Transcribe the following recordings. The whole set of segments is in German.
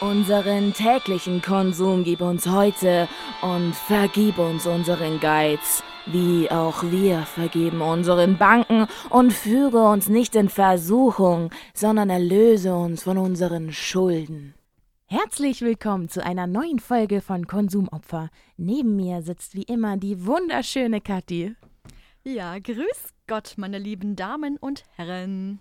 Unseren täglichen Konsum gib uns heute und vergib uns unseren Geiz, wie auch wir vergeben unseren Banken und führe uns nicht in Versuchung, sondern erlöse uns von unseren Schulden. Herzlich willkommen zu einer neuen Folge von Konsumopfer. Neben mir sitzt wie immer die wunderschöne Kathi. Ja, grüß Gott, meine lieben Damen und Herren.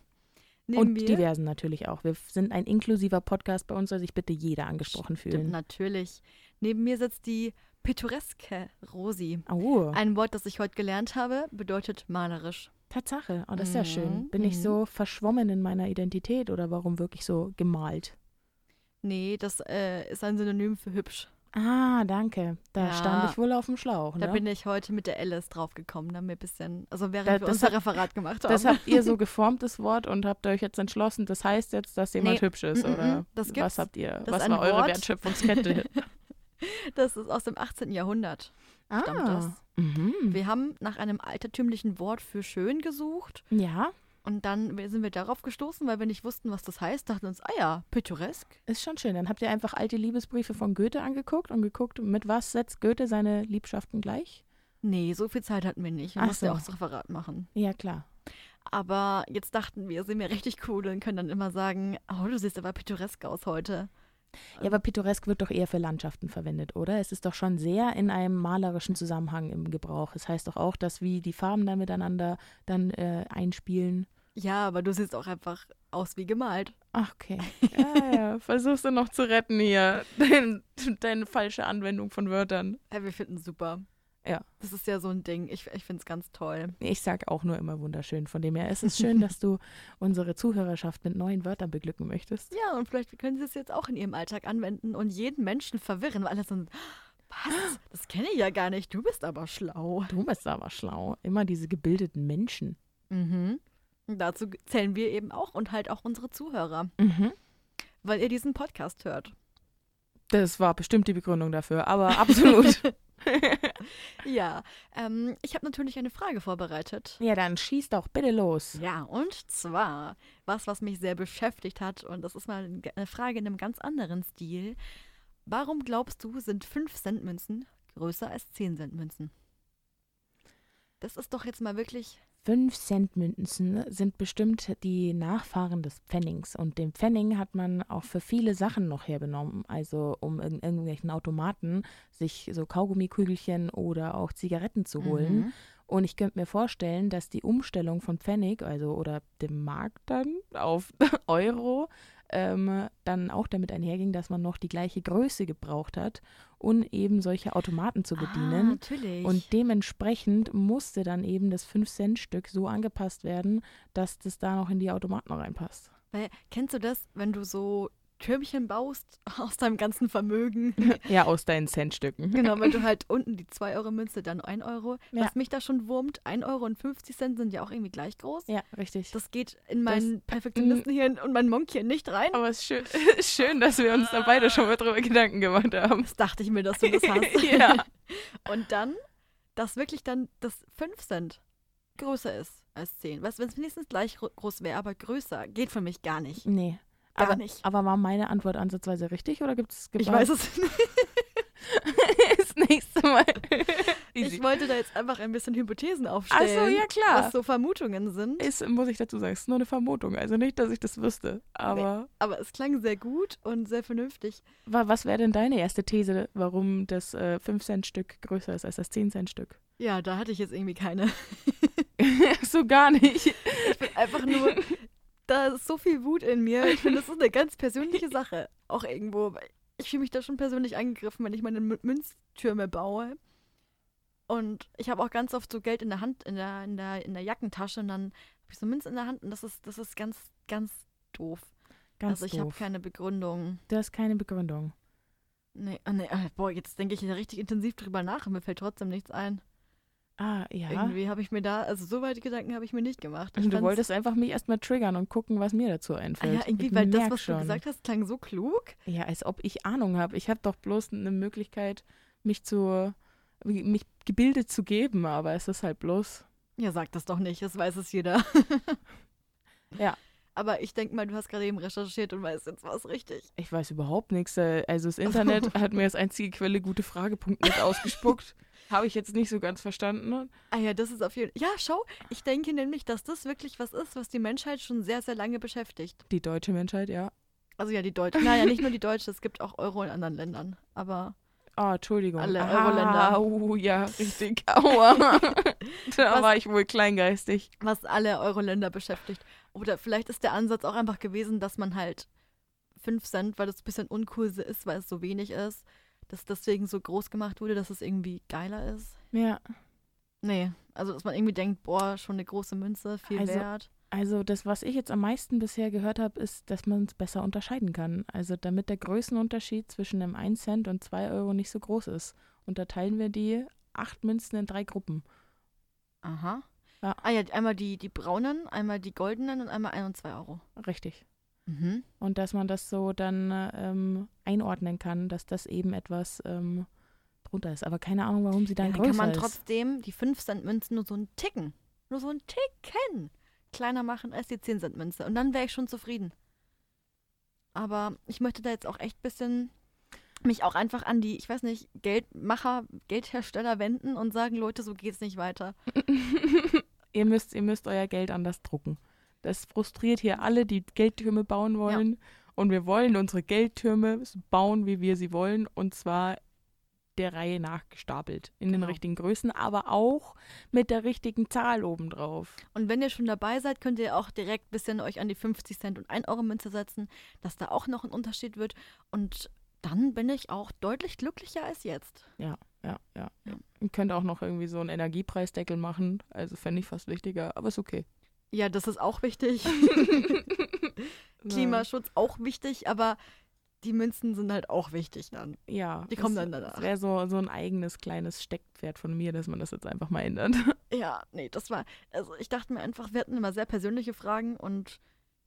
Neben Und mir- diversen natürlich auch. Wir sind ein inklusiver Podcast, bei uns soll sich bitte jeder angesprochen Stimmt, fühlen. natürlich. Neben mir sitzt die pittoreske Rosi. Oh, Ein Wort, das ich heute gelernt habe, bedeutet malerisch. Tatsache. Oh, das ist ja schön. Mhm, Bin ich mhm. so verschwommen in meiner Identität oder warum wirklich so gemalt? Nee, das äh, ist ein Synonym für hübsch. Ah, danke. Da Ja. stand ich wohl auf dem Schlauch. Da Ne? bin ich heute mit der Alice draufgekommen, da wir ein bisschen, also während Da- wir das unser hat- Referat gemacht haben. das habt ihr so geformt, das Wort, und habt euch jetzt entschlossen, das heißt jetzt, dass jemand Nee, hübsch ist, mm, mm, oder das was gibt's. habt ihr? Das was war eure Wort. Wertschöpfungskette? das ist aus dem 18. Jahrhundert. Stammt das. Mhm. Wir haben nach einem altertümlichen Wort für schön gesucht Ja, und dann sind wir darauf gestoßen, weil wir nicht wussten, was das heißt, dachten uns, ah ja, pittoresk. ist schon schön. Dann habt ihr einfach alte Liebesbriefe von Goethe angeguckt und geguckt, mit was setzt Goethe seine Liebschaften gleich? Nee, so viel Zeit hatten wir nicht. Wir Ach mussten ja so. auch das Referat machen. Ja, klar. Aber jetzt dachten wir, sind wir richtig cool und können dann immer sagen, oh, du siehst aber pittoresk aus heute. Ja, aber pittoresk wird doch eher für Landschaften verwendet, oder? Es ist doch schon sehr in einem malerischen Zusammenhang im Gebrauch. Es heißt doch auch, dass wie die Farben dann miteinander dann äh, einspielen. Ja, aber du siehst auch einfach aus wie gemalt. Ach, okay. Ja, ja. Versuchst du noch zu retten hier. Dein, deine falsche Anwendung von Wörtern. Ja, wir finden es super. Ja. Das ist ja so ein Ding. Ich, ich finde es ganz toll. Ich sag auch nur immer wunderschön. Von dem her ist es schön, dass du unsere Zuhörerschaft mit neuen Wörtern beglücken möchtest. Ja, und vielleicht können sie es jetzt auch in ihrem Alltag anwenden und jeden Menschen verwirren, weil alle so, was? Das kenne ich ja gar nicht. Du bist aber schlau. Du bist aber schlau. Immer diese gebildeten Menschen. Mhm. Und dazu zählen wir eben auch und halt auch unsere Zuhörer, Mhm. weil ihr diesen Podcast hört. Das war bestimmt die Begründung dafür, aber absolut. Ja, ähm, ich habe natürlich eine Frage vorbereitet. ja, dann schieß doch bitte los. Ja, und zwar was, was mich sehr beschäftigt hat, und das ist mal ein- eine Frage in einem ganz anderen Stil. Warum glaubst du, sind 5-Cent-Münzen größer als 10-Cent-Münzen? Das ist doch jetzt mal wirklich. 5 Cent Münzen sind bestimmt die Nachfahren des Pfennigs. Und den Pfennig hat man auch für viele Sachen noch hergenommen. Also um in irgendwelchen Automaten sich so Kaugummikügelchen oder auch Zigaretten zu holen. Mhm. Und ich könnte mir vorstellen, dass die Umstellung von Pfennig, also oder dem Mark dann auf Euro, ähm, dann auch damit einherging, dass man noch die gleiche Größe gebraucht hat, um eben solche Automaten zu Ah, bedienen. natürlich. Und dementsprechend musste dann eben das 5-Cent-Stück so angepasst werden, dass das da noch in die Automaten reinpasst. Weil, kennst du das, wenn du so Türmchen baust aus deinem ganzen Vermögen? Ja, aus deinen Centstücken. Genau, wenn du halt unten die 2-Euro-Münze, dann 1 Euro. Ja. Was mich da schon wurmt, 1 Euro und 50 Cent sind ja auch irgendwie gleich groß. Ja, richtig. Das geht in meinen Perfektionistenhirn und mein Monkhirn nicht rein. Aber es ist schön, schön, dass wir uns da beide schon mal drüber Gedanken gemacht haben. Das dachte ich mir, dass du das hast. Ja. Und dann, dass wirklich dann das 5 Cent größer ist als 10. Was, wenn es wenigstens gleich gro- groß wäre, aber größer, geht für mich gar nicht. Nee. Gar aber, nicht. Aber war meine Antwort ansatzweise richtig oder gibt es Ich weiß es nicht. das nächste Mal. Ich wollte da jetzt einfach ein bisschen Hypothesen aufstellen. Achso, ja klar. Was so Vermutungen sind. ist, muss ich dazu sagen, ist nur eine Vermutung. Also nicht, dass ich das wüsste. Aber Aber es klang sehr gut und sehr vernünftig. wa- was wäre denn deine erste These, warum das äh, 5-Cent-Stück größer ist als das 10-Cent-Stück? Ja, da hatte ich jetzt irgendwie keine. so gar nicht. Ich bin einfach nur, da ist so viel Wut in mir. Ich finde, das ist eine ganz persönliche Sache. Auch irgendwo. Ich fühle mich da schon persönlich angegriffen, wenn ich meine Mü- Münztürme baue. Und ich habe auch ganz oft so Geld in der Hand, in der, in der, in der Jackentasche und dann habe ich so Münzen in der Hand und das ist, das ist ganz, ganz doof. Ganz also ich habe keine Begründung. Du hast keine Begründung. Nee, ah, nee, ah, boah, jetzt denke ich da richtig intensiv drüber nach und mir fällt trotzdem nichts ein. Ah, ja. Irgendwie habe ich mir da, also so weit Gedanken habe ich mir nicht gemacht. Ich Und du wolltest einfach mich erstmal triggern und gucken, was mir dazu Ah einfällt. ja, irgendwie, ich weil das, was schon. du gesagt hast, klang so klug. Ja, als ob ich Ahnung habe. Ich habe doch bloß eine Möglichkeit, mich zu mich gebildet zu geben, aber es ist halt bloß. Ja, sag das doch nicht, das weiß es jeder. Ja. Aber ich denke mal, du hast gerade eben recherchiert und weißt jetzt was richtig. Ich weiß überhaupt nichts. äh, Also das Internet hat mir als einzige Quelle gute Frage.net ausgespuckt. Habe ich jetzt nicht so ganz verstanden. Ah ja, das ist auf jeden Fall. Ja, schau, ich denke nämlich, dass das wirklich was ist, was die Menschheit schon sehr, sehr lange beschäftigt. Die deutsche Menschheit, ja. Also ja, die Deutsche. Naja, nicht nur die Deutsche, es gibt auch Euro in anderen Ländern. Aber Ah, Entschuldigung. Alle ah, Euro-Länder. Oh, ja, richtig. Aua. da Was- war ich wohl kleingeistig. was alle Euro-Länder beschäftigt. Oder vielleicht ist der Ansatz auch einfach gewesen, dass man halt 5 Cent, weil das ein bisschen uncool ist, weil es so wenig ist, dass deswegen so groß gemacht wurde, dass es irgendwie geiler ist. Ja. Nee, also dass man irgendwie denkt, boah, schon eine große Münze, viel Also- wert. Also das, was ich jetzt am meisten bisher gehört habe, ist, dass man es besser unterscheiden kann. Also damit der Größenunterschied zwischen einem 1 Cent und 2 Euro nicht so groß ist, unterteilen wir die acht Münzen in drei Gruppen. Aha. Ja. Ah ja, einmal die, die braunen, einmal die goldenen und einmal 1 und 2 Euro. Richtig. Mhm. Und dass man das so dann ähm, einordnen kann, dass das eben etwas ähm, drunter ist. Aber keine Ahnung, warum sie dann Ja, dann größer kann man ist. trotzdem die 5 Cent Münzen nur so einen Ticken, nur so einen Ticken kleiner machen als die 10 Cent Münze. Und dann wäre ich schon zufrieden. Aber ich möchte da jetzt auch echt ein bisschen mich auch einfach an die, ich weiß nicht, Geldmacher, Geldhersteller wenden und sagen, Leute, so geht's nicht weiter. ihr, müsst, ihr müsst euer Geld anders drucken. Das frustriert hier alle, die Geldtürme bauen wollen. Und wir wollen unsere Geldtürme bauen, wie wir sie wollen. Und zwar der Reihe nach gestapelt. In den Genau. richtigen Größen, aber auch mit der richtigen Zahl obendrauf. Und wenn ihr schon dabei seid, könnt ihr auch direkt ein bisschen euch an die 50 Cent und 1 Euro Münze setzen, dass da auch noch ein Unterschied wird. Und dann bin ich auch deutlich glücklicher als jetzt. Ja, ja, ja. Ja. Ihr könnt auch noch irgendwie so einen Energiepreisdeckel machen. Also fände ich fast wichtiger, aber ist okay. Ja, das ist auch wichtig. Klimaschutz auch wichtig, aber die Münzen sind halt auch wichtig dann. Ja. Die kommen das- dann danach. Das wäre so, so ein eigenes kleines Steckwert von mir, dass man das jetzt einfach mal ändert. Ja, nee, das war, also ich dachte mir einfach, wir hatten immer sehr persönliche Fragen und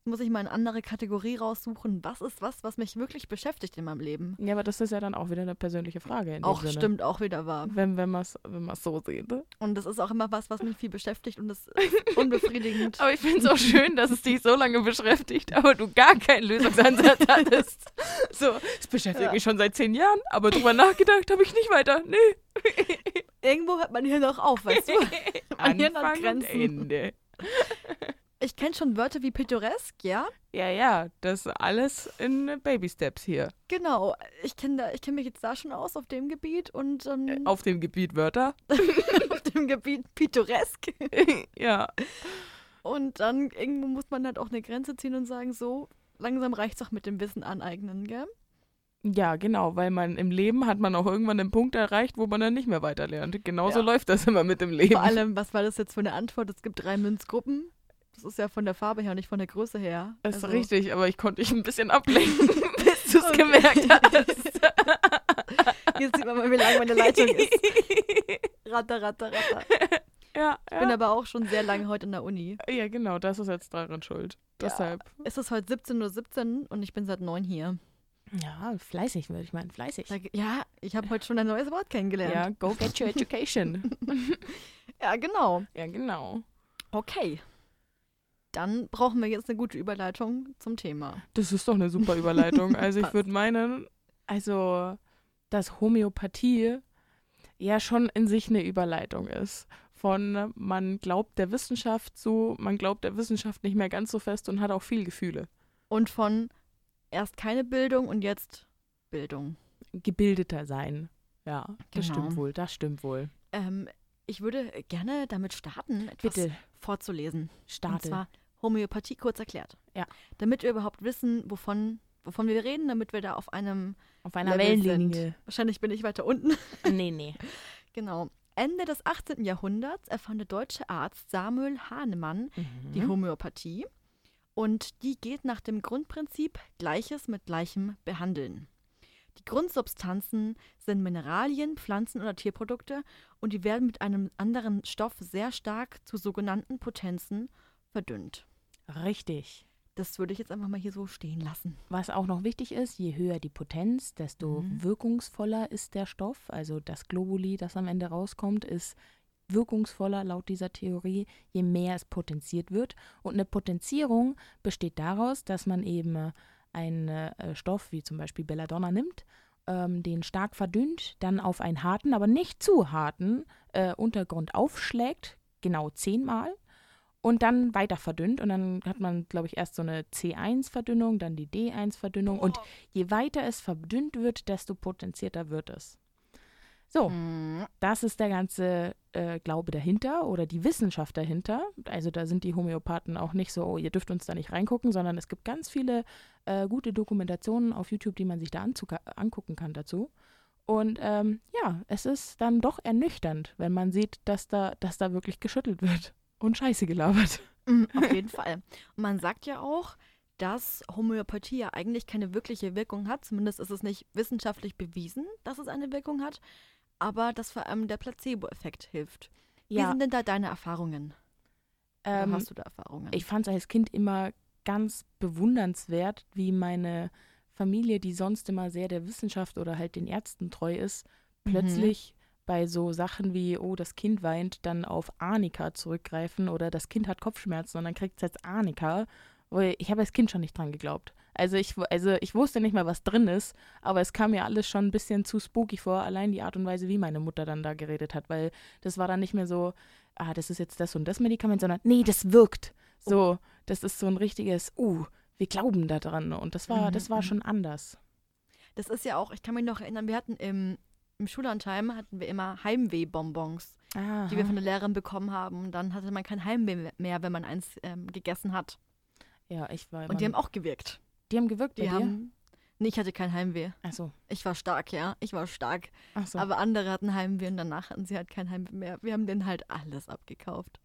muss ich mal eine andere Kategorie raussuchen. Was ist was, was mich wirklich beschäftigt in meinem Leben? Ja, aber das ist ja dann auch wieder eine persönliche Frage. In Auch stimmt, auch wieder wahr. Wenn, wenn man es wenn man's so sieht. ne? Und das ist auch immer was, was mich viel beschäftigt und das ist unbefriedigend. Aber ich finde es auch schön, dass es dich so lange beschäftigt, aber du gar keinen Lösungsansatz hattest. So, es beschäftigt Ja. mich schon seit zehn Jahren, aber drüber nachgedacht habe ich nicht weiter. Nee. Irgendwo hört man hier noch auf, weißt du? An Hirn hat Anfang Grenzen. Ende. Ich kenne schon Wörter wie pittoresk, ja? Ja, ja, das alles in Baby Steps hier. Genau. Ich kenne kenn mich jetzt da schon aus auf dem Gebiet und ähm, Äh, Auf dem Gebiet Wörter. auf dem Gebiet pittoresk. ja. Und dann irgendwo muss man halt auch eine Grenze ziehen und sagen, so, langsam reicht's auch mit dem Wissen aneignen, gell? Ja, genau, weil man im Leben hat man auch irgendwann den Punkt erreicht, wo man dann nicht mehr weiterlernt. Genauso Ja. läuft das immer mit dem Leben. Vor allem, was war das jetzt für eine Antwort? Es gibt drei Münzgruppen. Das ist ja von der Farbe her, nicht von der Größe her. Das ist Also, richtig, aber ich konnte dich ein bisschen ablenken, bis du es Okay. gemerkt hast. Jetzt sieht man mal, wie lang meine Leitung ist. Ratter, ratter, ratter. ja, Ich bin ja. aber auch schon sehr lange heute in der Uni. ja, genau, das ist jetzt daran schuld. Ja. Deshalb. Es ist heute 17.17 Uhr und ich bin seit 9 hier. Ja, fleißig, würde ich meinen, fleißig. Ja, ich habe heute schon ein neues Wort kennengelernt. Ja, go get your education. ja, genau. ja, genau. Okay. Dann brauchen wir jetzt eine gute Überleitung zum Thema. Das ist doch eine super Überleitung. Also ich würde meinen, also dass Homöopathie ja schon in sich eine Überleitung ist. Von man glaubt der Wissenschaft zu, man glaubt der Wissenschaft nicht mehr ganz so fest und hat auch viel Gefühle. Und von erst keine Bildung und jetzt Bildung. Gebildeter sein. Ja, das Genau. stimmt wohl, das stimmt wohl. Ähm, ich würde gerne damit starten, etwas Bitte, vorzulesen. Und starte. zwar Homöopathie kurz erklärt. Ja. Damit wir überhaupt wissen, wovon, wovon wir reden, damit wir da auf einem, Auf einer Level Wellenlinie. wahrscheinlich bin ich weiter unten. Nee, nee. genau. Ende des 18. Jahrhunderts erfand der deutsche Arzt Samuel Hahnemann die Mhm. Homöopathie. Und die geht nach dem Grundprinzip Gleiches mit Gleichem behandeln. Die Grundsubstanzen sind Mineralien, Pflanzen oder Tierprodukte und die werden mit einem anderen Stoff sehr stark zu sogenannten Potenzen verdünnt. Richtig. Das würde ich jetzt einfach mal hier so stehen lassen. Was auch noch wichtig ist, je höher die Potenz, desto Mhm. wirkungsvoller ist der Stoff. Also das Globuli, das am Ende rauskommt, ist wirkungsvoller laut dieser Theorie, je mehr es potenziert wird. Und eine Potenzierung besteht daraus, dass man eben einen äh, Stoff wie zum Beispiel Belladonna nimmt, ähm, den stark verdünnt, dann auf einen harten, aber nicht zu harten äh, Untergrund aufschlägt, genau zehnmal und dann weiter verdünnt. Und dann hat man, glaube ich, erst so eine C1-Verdünnung, dann die D1-Verdünnung. Und je weiter es verdünnt wird, desto potenzierter wird es. So, Mhm. das ist der ganze äh, Glaube dahinter oder die Wissenschaft dahinter. Also da sind die Homöopathen auch nicht so, oh, ihr dürft uns da nicht reingucken, sondern es gibt ganz viele äh, gute Dokumentationen auf YouTube, die man sich da angucken kann dazu. Und ähm, ja, es ist dann doch ernüchternd, wenn man sieht, dass da, dass da wirklich geschüttelt wird und Scheiße gelabert. Mhm, Auf jeden Fall. Und man sagt ja auch, dass Homöopathie ja eigentlich keine wirkliche Wirkung hat. Zumindest ist es nicht wissenschaftlich bewiesen, dass es eine Wirkung hat. Aber dass vor allem der Placebo-Effekt hilft. Wie sind denn da deine Erfahrungen? Oder ähm, hast du da Erfahrungen? ich fand es als Kind immer ganz bewundernswert, wie meine Familie, die sonst immer sehr der Wissenschaft oder halt den Ärzten treu ist, Mhm. plötzlich bei so Sachen wie, oh, das Kind weint, dann auf Arnika zurückgreifen oder das Kind hat Kopfschmerzen und dann kriegt es jetzt Arnika. Ich habe als Kind schon nicht dran geglaubt. Also ich, also ich wusste nicht mal, was drin ist, aber es kam mir alles schon ein bisschen zu spooky vor, allein die Art und Weise, wie meine Mutter dann da geredet hat, weil das war dann nicht mehr so, ah, das ist jetzt das und das Medikament, sondern nee, das wirkt. So, das ist so ein richtiges, uh, wir glauben da dran. Und das war, Mhm, das war mhm. schon anders. Das ist ja auch, ich kann mich noch erinnern, wir hatten im, im Schullandheim hatten wir immer Heimweh-Bonbons, Ah, die wir von der Lehrerin bekommen haben. Und dann hatte man kein Heimweh mehr, wenn man eins ähm, gegessen hat. Ja, ich war Und die haben auch gewirkt. die haben gewirkt Die haben. Nee, ich hatte kein Heimweh. Achso, Ich war stark, ja. Ich war stark. achso. Aber andere hatten Heimweh und danach hatten sie halt kein Heimweh mehr. Wir haben denen halt alles abgekauft.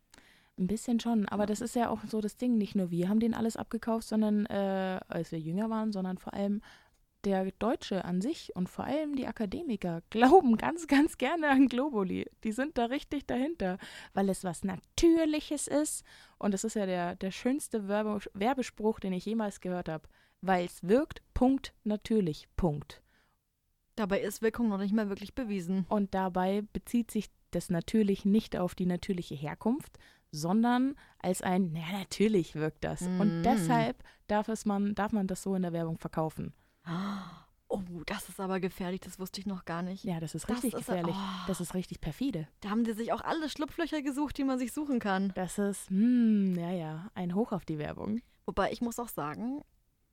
Ein bisschen schon, aber das ist ja auch so das Ding. Nicht nur wir haben den alles abgekauft, sondern äh, als wir jünger waren, sondern vor allem der Deutsche an sich und vor allem die Akademiker glauben ganz, ganz gerne an Globuli. Die sind da richtig dahinter, weil es was Natürliches ist. Und das ist ja der, der schönste Werbe Werbespruch, den ich jemals gehört habe. Weil es wirkt, Punkt, natürlich, Punkt. Dabei ist Wirkung noch nicht mal wirklich bewiesen. Und dabei bezieht sich das natürlich nicht auf die natürliche Herkunft, sondern als ein, na natürlich wirkt das. Und Mm. deshalb darf, es man, darf man das so in der Werbung verkaufen. Oh, das ist aber gefährlich. Das wusste ich noch gar nicht. Ja, das ist Das richtig ist- gefährlich. oh. Das ist richtig perfide. Da haben die sich auch alle Schlupflöcher gesucht, die man sich suchen kann. Das ist, hm, ja, ja, ein Hoch auf die Werbung. Wobei ich muss auch sagen,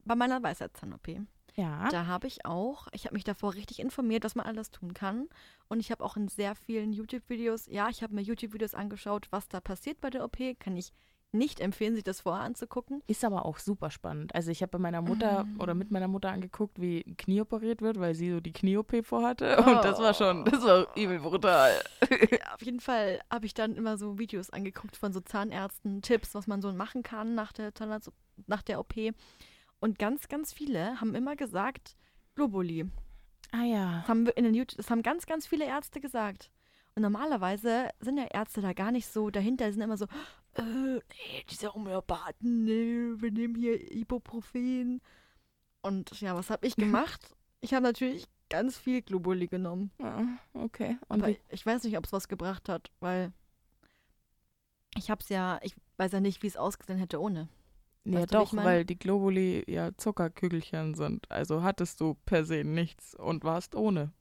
bei meiner Weisheitszahn-OP, Ja. da habe ich auch, ich habe mich davor richtig informiert, was man alles tun kann. Und ich habe auch in sehr vielen YouTube-Videos, ja, ich habe mir YouTube-Videos angeschaut, was da passiert bei der OP. Kann ich nicht empfehlen, sich das vorher anzugucken. Ist aber auch super spannend. Also ich habe bei meiner Mutter Mm. oder mit meiner Mutter angeguckt, wie ein Knie operiert wird, weil sie so die Knie-OP vorhatte. Und das war schon, das war übel brutal. Ja, auf jeden Fall habe ich dann immer so Videos angeguckt von so Zahnärzten, Tipps, was man so machen kann nach der, Zahnarzt nach der OP. Und ganz, ganz viele haben immer gesagt, Globuli. Ah ja. Das haben, in den YouTube, das haben ganz, ganz viele Ärzte gesagt. Und normalerweise sind ja Ärzte da gar nicht so dahinter. Sind immer so, äh, nee, diese Homöopathen, nee, wir nehmen hier Ibuprofen. Und ja, was habe ich gemacht? ich habe natürlich ganz viel Globuli genommen. Ah, okay. Und Aber wie, ich weiß nicht, ob es was gebracht hat, weil ich habe es ja, ich weiß ja nicht, wie es ausgesehen hätte ohne. ja weißt du, doch, mein? weil die Globuli ja Zuckerkügelchen sind. Also hattest du per se nichts und warst ohne.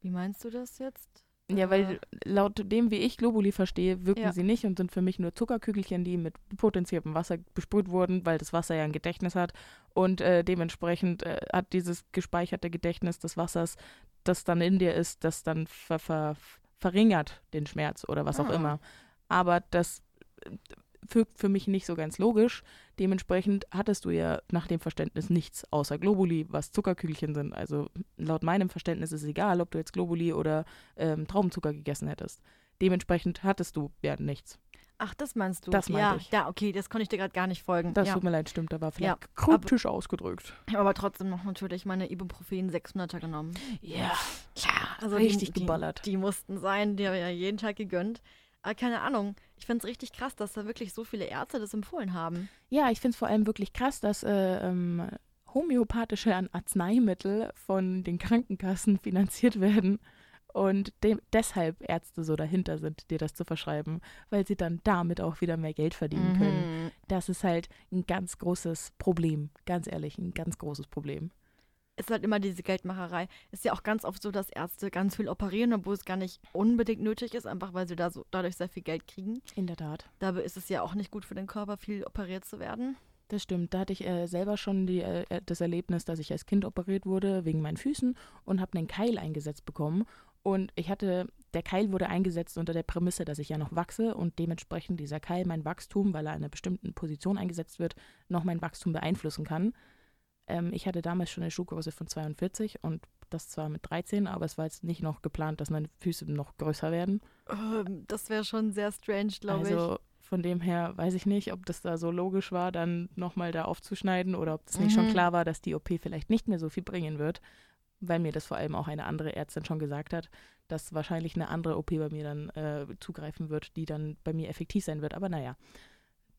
Wie meinst du das jetzt? Ja, weil laut dem, wie ich Globuli verstehe, wirken Ja. sie nicht und sind für mich nur Zuckerkügelchen, die mit potenziertem Wasser besprüht wurden, weil das Wasser ja ein Gedächtnis hat. Und äh, dementsprechend äh, hat dieses gespeicherte Gedächtnis des Wassers, das dann in dir ist, das dann ver ver verringert den Schmerz oder was auch Ah. immer. Aber das für mich nicht so ganz logisch. Dementsprechend hattest du ja nach dem Verständnis nichts außer Globuli, was Zuckerkügelchen sind. Also laut meinem Verständnis ist es egal, ob du jetzt Globuli oder ähm, Traubenzucker gegessen hättest. Dementsprechend hattest du ja nichts. Ach, das meinst du? Das meinte ja, ich. Ja, okay, das konnte ich dir gerade gar nicht folgen. Das ja. tut mir leid, stimmt, da war vielleicht Ja, kryptisch ausgedrückt. Ich habe aber trotzdem noch natürlich meine Ibuprofen 600er genommen. Ja, Klar, also richtig die, geballert. Die, die mussten sein, die habe ich ja jeden Tag gegönnt. Aber keine Ahnung, ich finde es richtig krass, dass da wirklich so viele Ärzte das empfohlen haben. Ja, ich finde es vor allem wirklich krass, dass äh, ähm, homöopathische Arzneimittel von den Krankenkassen finanziert werden Und dem, deshalb Ärzte so dahinter sind, dir das zu verschreiben, weil sie dann damit auch wieder mehr Geld verdienen können. Mhm. Das ist halt ein ganz großes Problem, ganz ehrlich, ein ganz großes Problem. Ist halt immer diese Geldmacherei. Ist ja auch ganz oft so, dass Ärzte ganz viel operieren, obwohl es gar nicht unbedingt nötig ist, einfach weil sie da so dadurch sehr viel Geld kriegen. In der Tat. Dabei ist es ja auch nicht gut für den Körper, viel operiert zu werden. Das stimmt. Da hatte ich äh, selber schon die, äh, das Erlebnis, dass ich als Kind operiert wurde wegen meinen Füßen und habe einen Keil eingesetzt bekommen. Und ich hatte, der Keil wurde eingesetzt unter der Prämisse, dass ich ja noch wachse und dementsprechend dieser Keil mein Wachstum, weil er an einer bestimmten Position eingesetzt wird, noch mein Wachstum beeinflussen kann. Ähm, ich hatte damals schon eine Schuhgröße von 42 und das zwar mit 13, aber es war jetzt nicht noch geplant, dass meine Füße noch größer werden. Ähm, das wäre schon sehr strange, glaube Also von dem her weiß ich nicht, ob das da so logisch war, dann nochmal da aufzuschneiden oder ob das nicht schon Mhm. klar war, dass die OP vielleicht nicht mehr so viel bringen wird, weil mir das vor allem auch eine andere Ärztin schon gesagt hat, dass wahrscheinlich eine andere OP bei mir dann äh, zugreifen wird, die dann bei mir effektiv sein wird. Aber naja,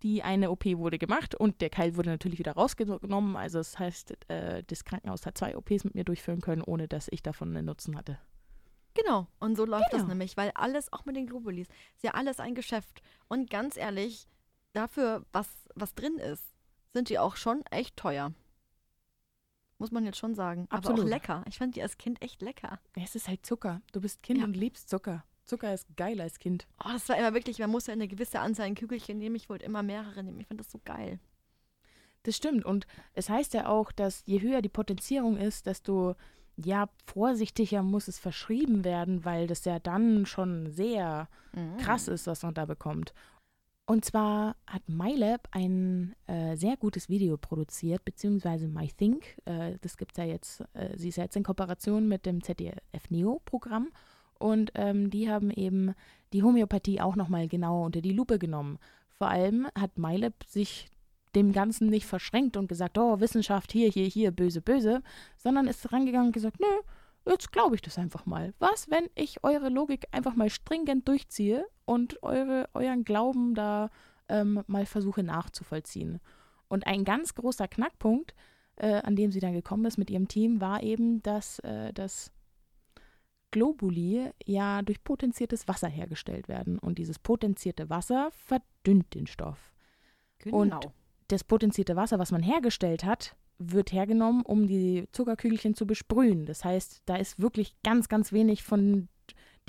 die eine OP wurde gemacht und der Keil wurde natürlich wieder rausgenommen. Also das heißt, äh, das Krankenhaus hat zwei OPs mit mir durchführen können, ohne dass ich davon einen Nutzen hatte. Genau. Und so läuft das Genau. nämlich, weil alles, auch mit den Globulis, ist ja alles ein Geschäft. Und ganz ehrlich, dafür, was, was drin ist, sind die auch schon echt teuer. Muss man jetzt schon sagen. Aber Absolut. auch lecker. Ich fand die als Kind echt lecker. Ja, es ist halt Zucker. Du bist Kind Ja. und liebst Zucker. Zucker ist geil als Kind. Oh, das war immer wirklich, man muss ja eine gewisse Anzahl an Kügelchen nehmen. Ich wollte immer mehrere nehmen. Ich fand das so geil. Das stimmt. Und es heißt ja auch, dass je höher die Potenzierung ist, desto ja vorsichtiger muss es verschrieben werden, weil das ja dann schon sehr Mhm. krass ist, was man da bekommt. Und zwar hat MyLab ein äh, sehr gutes Video produziert, beziehungsweise MyThink. Äh, das gibt es ja jetzt, äh, sie ist ja jetzt in Kooperation mit dem ZDF Neo-Programm. Und ähm, die haben eben die Homöopathie auch nochmal genauer unter die Lupe genommen. Vor allem hat MyLab sich dem Ganzen nicht verschränkt und gesagt, oh, Wissenschaft hier, hier, hier, böse, böse, sondern ist rangegangen und gesagt, nö, jetzt glaube ich das einfach mal. Was, wenn ich eure Logik einfach mal stringent durchziehe und eure, euren Glauben da ähm, mal versuche nachzuvollziehen? Und ein ganz großer Knackpunkt, äh, an dem sie dann gekommen ist mit ihrem Team, war eben, dass äh, das Globuli ja durch potenziertes Wasser hergestellt werden. Und dieses potenzierte Wasser verdünnt den Stoff Genau. das potenzierte Wasser, was man hergestellt hat, wird hergenommen, um die Zuckerkügelchen zu besprühen. Das heißt, da ist wirklich ganz, ganz wenig von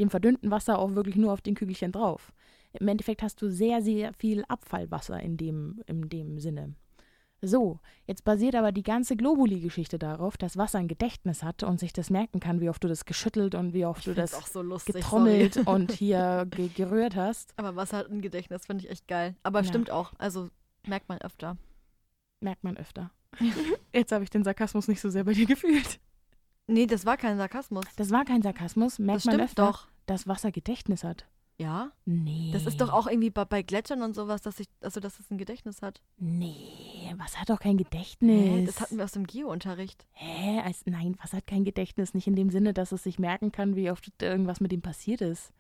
dem verdünnten Wasser auch wirklich nur auf den Kügelchen drauf. Im Endeffekt hast du sehr, sehr viel Abfallwasser in dem, in dem Sinne. So, jetzt basiert aber die ganze Globuli-Geschichte darauf, dass Wasser ein Gedächtnis hat und sich das merken kann, wie oft du das geschüttelt und wie oft ich du das auch so lustig. getrommelt Sorry. und hier ge gerührt hast. Aber was hat ein Gedächtnis, finde ich echt geil. Aber Ja. stimmt auch. Also merkt man öfter. Merkt man öfter. Jetzt habe ich den Sarkasmus nicht so sehr bei dir gefühlt. Nee, das war kein Sarkasmus. Das war kein Sarkasmus. Merkt das man öfter, doch. dass Wasser Gedächtnis hat. Ja. Nee. Das ist doch auch irgendwie bei, bei Gletschern und sowas, dass ich, also dass es ein Gedächtnis hat. Nee, Wasser hat doch kein Gedächtnis. Hä? Das hatten wir aus dem Geo-Unterricht. Hä? Als, nein, Wasser hat kein Gedächtnis. Nicht in dem Sinne, dass es sich merken kann, wie oft irgendwas mit ihm passiert ist.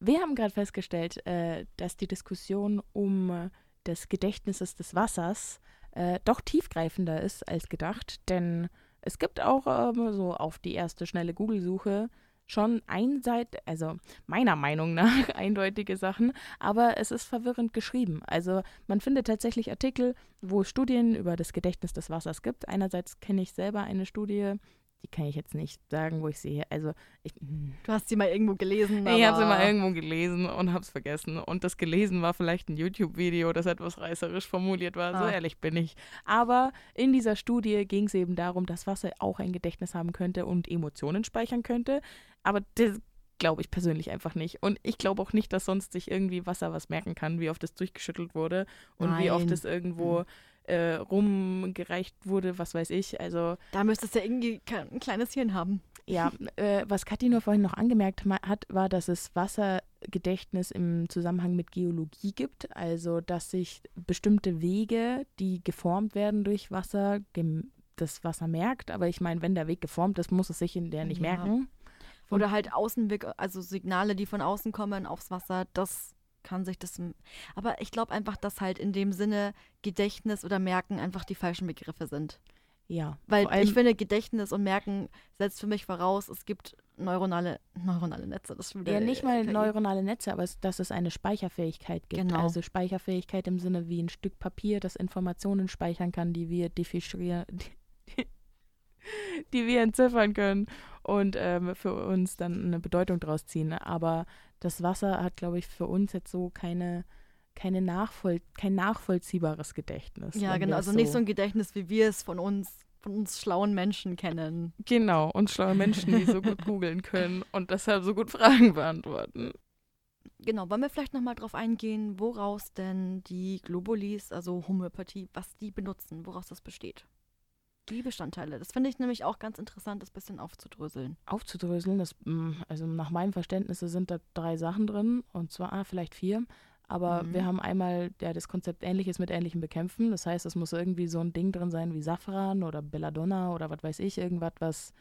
Wir haben gerade festgestellt, äh, dass die Diskussion um äh, des Gedächtnisses des Wassers äh, doch tiefgreifender ist als gedacht. Denn es gibt auch ähm, so auf die erste schnelle Google-Suche schon einseit, also meiner Meinung nach eindeutige Sachen, aber es ist verwirrend geschrieben. Also man findet tatsächlich Artikel, wo es Studien über das Gedächtnis des Wassers gibt. Einerseits kenne ich selber eine Studie, die kann ich jetzt nicht sagen, wo ich sehe. Also ich, hm. Du hast sie mal irgendwo gelesen. ich habe sie mal irgendwo gelesen und habe es vergessen. Und das gelesen war vielleicht ein YouTube-Video, das etwas reißerisch formuliert war. So Ah. ehrlich bin ich. Aber in dieser Studie ging es eben darum, dass Wasser auch ein Gedächtnis haben könnte und Emotionen speichern könnte. Aber das glaube ich persönlich einfach nicht. Und ich glaube auch nicht, dass sonst sich irgendwie Wasser was merken kann, wie oft es durchgeschüttelt wurde und wie oft Nein. es irgendwo äh, rumgereicht wurde, was weiß ich. Also Da müsstest du ja irgendwie ein kleines Hirn haben. ja, äh, was Kathi nur vorhin noch angemerkt hat, war, dass es Wassergedächtnis im Zusammenhang mit Geologie gibt. Also, dass sich bestimmte Wege, die geformt werden durch Wasser, das Wasser merkt. Aber ich meine, wenn der Weg geformt ist, muss es sich in der nicht Ja. merken. Oder halt Außenwirk, also Signale, die von außen kommen aufs Wasser, das kann sich das. Aber ich glaube einfach, dass halt in dem Sinne Gedächtnis oder Merken einfach die falschen Begriffe sind. Ja, Weil ich finde, Gedächtnis und Merken setzt für mich voraus, es gibt neuronale, neuronale Netze. Das Ja, nicht mal KI. neuronale Netze, aber es, dass es eine Speicherfähigkeit gibt. Genau. Also Speicherfähigkeit im Sinne wie ein Stück Papier, das Informationen speichern kann, die wir dechiffrieren, die, wir entziffern können und ähm, für uns dann eine Bedeutung draus ziehen. Aber das Wasser hat, glaube ich, für uns jetzt so keine, keine Nachvoll kein nachvollziehbares Gedächtnis. Ja, genau. Also es nicht so ein Gedächtnis, wie wir es von uns, von uns schlauen Menschen kennen. Genau, und schlaue Menschen, die so gut googeln können und deshalb so gut Fragen beantworten. Genau, wollen wir vielleicht nochmal drauf eingehen, woraus denn die Globulis, also Homöopathie, was die benutzen, woraus das besteht? Die Bestandteile. Das finde ich nämlich auch ganz interessant, das bisschen aufzudröseln. aufzudröseln. Das, mm, also nach meinem Verständnis sind da drei Sachen drin und zwar ah, vielleicht vier. Aber Mhm. wir haben einmal ja, das Konzept Ähnliches mit Ähnlichem bekämpfen. Das heißt, es muss irgendwie so ein Ding drin sein wie Safran oder Belladonna oder was weiß ich, irgendwas, was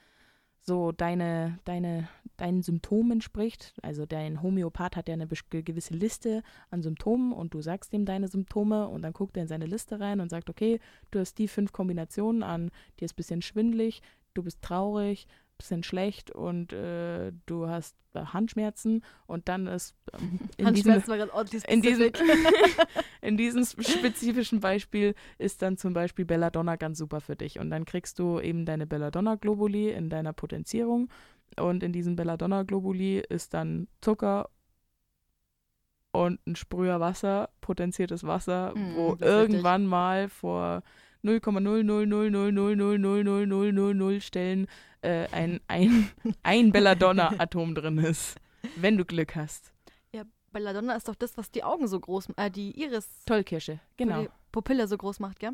so deine, deine, deinen Symptomen entspricht. Also dein Homöopath hat ja eine gewisse Liste an Symptomen und du sagst ihm deine Symptome und dann guckt er in seine Liste rein und sagt, okay, du hast die fünf Kombinationen an, dir ist ein bisschen schwindlig, du bist traurig, bisschen schlecht und äh, du hast äh, Handschmerzen und dann ist ähm, in diesem, in diesem, in diesem spezifischen Beispiel ist dann zum Beispiel Belladonna ganz super für dich. Und dann kriegst du eben deine Belladonna-Globuli in deiner Potenzierung. Und in diesem Belladonna-Globuli ist dann Zucker und ein Sprüher Wasser, potenziertes Wasser, Mm, wo irgendwann mal vor 0,00000000000 Stellen äh, ein, ein, ein Belladonna-Atom drin ist. Wenn du Glück hast. Belladonna ist doch das, was die Augen so groß, äh, die Iris, Tollkirsche, genau. die Pupille so groß macht, gell?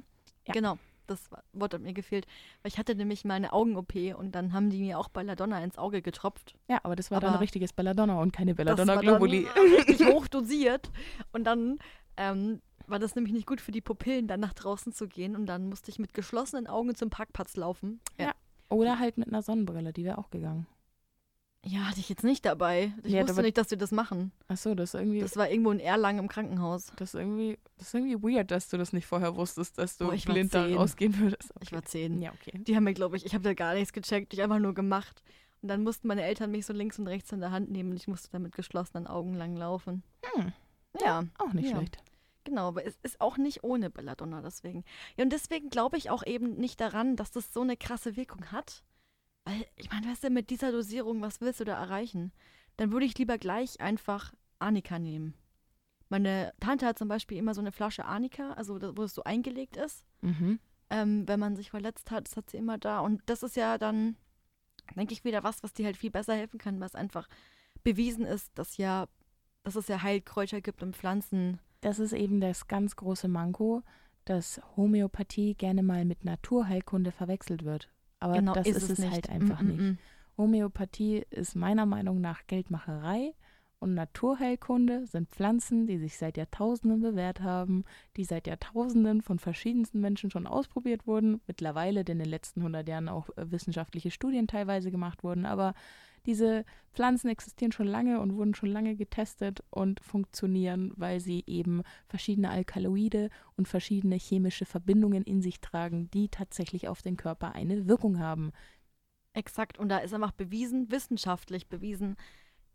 Ja. Genau. Das Wort hat mir gefehlt. Weil ich hatte nämlich mal eine Augen-OP und dann haben die mir auch Belladonna ins Auge getropft. Ja, aber das war dann Aber- ein richtiges Belladonna und keine Belladonna Globuli. Dann richtig hoch dosiert. Und dann ähm, war das nämlich nicht gut für die Pupillen, dann nach draußen zu gehen. Und dann musste ich mit geschlossenen Augen zum Parkplatz laufen. Ja. Oder halt mit einer Sonnenbrille, die wäre auch gegangen. Ja, hatte ich jetzt nicht dabei. Ich Ja, wusste nicht, dass wir das machen. Achso, das ist irgendwie. Das war irgendwo in Erlangen im Krankenhaus. Das ist irgendwie, das ist irgendwie weird, dass du das nicht vorher wusstest, dass du war blind da rausgehen würdest. Ich war zehn. Ja, okay. Die haben mir, glaube ich, ich habe da gar nichts gecheckt. Ich einfach nur gemacht. Und dann mussten meine Eltern mich so links und rechts in der Hand nehmen und ich musste dann mit geschlossenen Augen lang laufen. Hm, Ja, auch nicht Ja. schlecht. Genau. Aber es ist auch nicht ohne Belladonna deswegen. Ja, und deswegen glaube ich auch eben nicht daran, dass das so eine krasse Wirkung hat. Weil, ich meine, weißt du, mit dieser Dosierung, was willst du da erreichen? Dann würde ich lieber gleich einfach Arnika nehmen. Meine Tante hat zum Beispiel immer so eine Flasche Arnika, also wo es so eingelegt ist. Mhm. ähm, wenn man sich verletzt hat, das hat sie immer da. Und das ist ja dann, denke ich, wieder was, was dir halt viel besser helfen kann, was einfach bewiesen ist, dass ja, dass es ja Heilkräuter gibt und Pflanzen. Das ist eben das ganz große Manko, dass Homöopathie gerne mal mit Naturheilkunde verwechselt wird. Aber genau, das ist, es nicht. halt einfach Mm, mm, nicht. mm. Homöopathie ist meiner Meinung nach Geldmacherei und Naturheilkunde sind Pflanzen, die sich seit Jahrtausenden bewährt haben, die seit Jahrtausenden von verschiedensten Menschen schon ausprobiert wurden, mittlerweile in den letzten 100 Jahren auch äh, wissenschaftliche Studien teilweise gemacht wurden, aber diese Pflanzen existieren schon lange und wurden schon lange getestet und funktionieren, weil sie eben verschiedene Alkaloide und verschiedene chemische Verbindungen in sich tragen, die tatsächlich auf den Körper eine Wirkung haben. Exakt. Und da ist einfach bewiesen, wissenschaftlich bewiesen,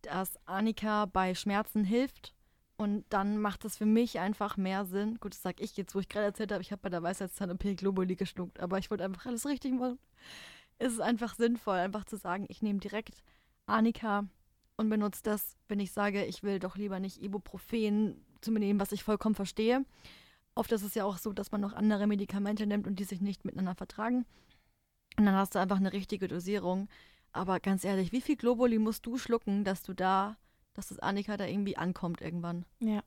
dass Arnika bei Schmerzen hilft. Und dann macht es für mich einfach mehr Sinn. Gut, das sage ich jetzt, wo ich gerade erzählt habe, ich habe bei der Weisheitszahn OP Globuli geschluckt, aber ich wollte einfach alles richtig machen. Es ist einfach sinnvoll, einfach zu sagen, ich nehme direkt Arnika und benutze das, wenn ich sage, ich will doch lieber nicht Ibuprofen zu mir nehmen, was ich vollkommen verstehe. Oft ist es ja auch so, dass man noch andere Medikamente nimmt und die sich nicht miteinander vertragen. Und dann hast du einfach eine richtige Dosierung. Aber ganz ehrlich, wie viel Globuli musst du schlucken, dass du da, dass das Annika da irgendwie ankommt irgendwann? Ja.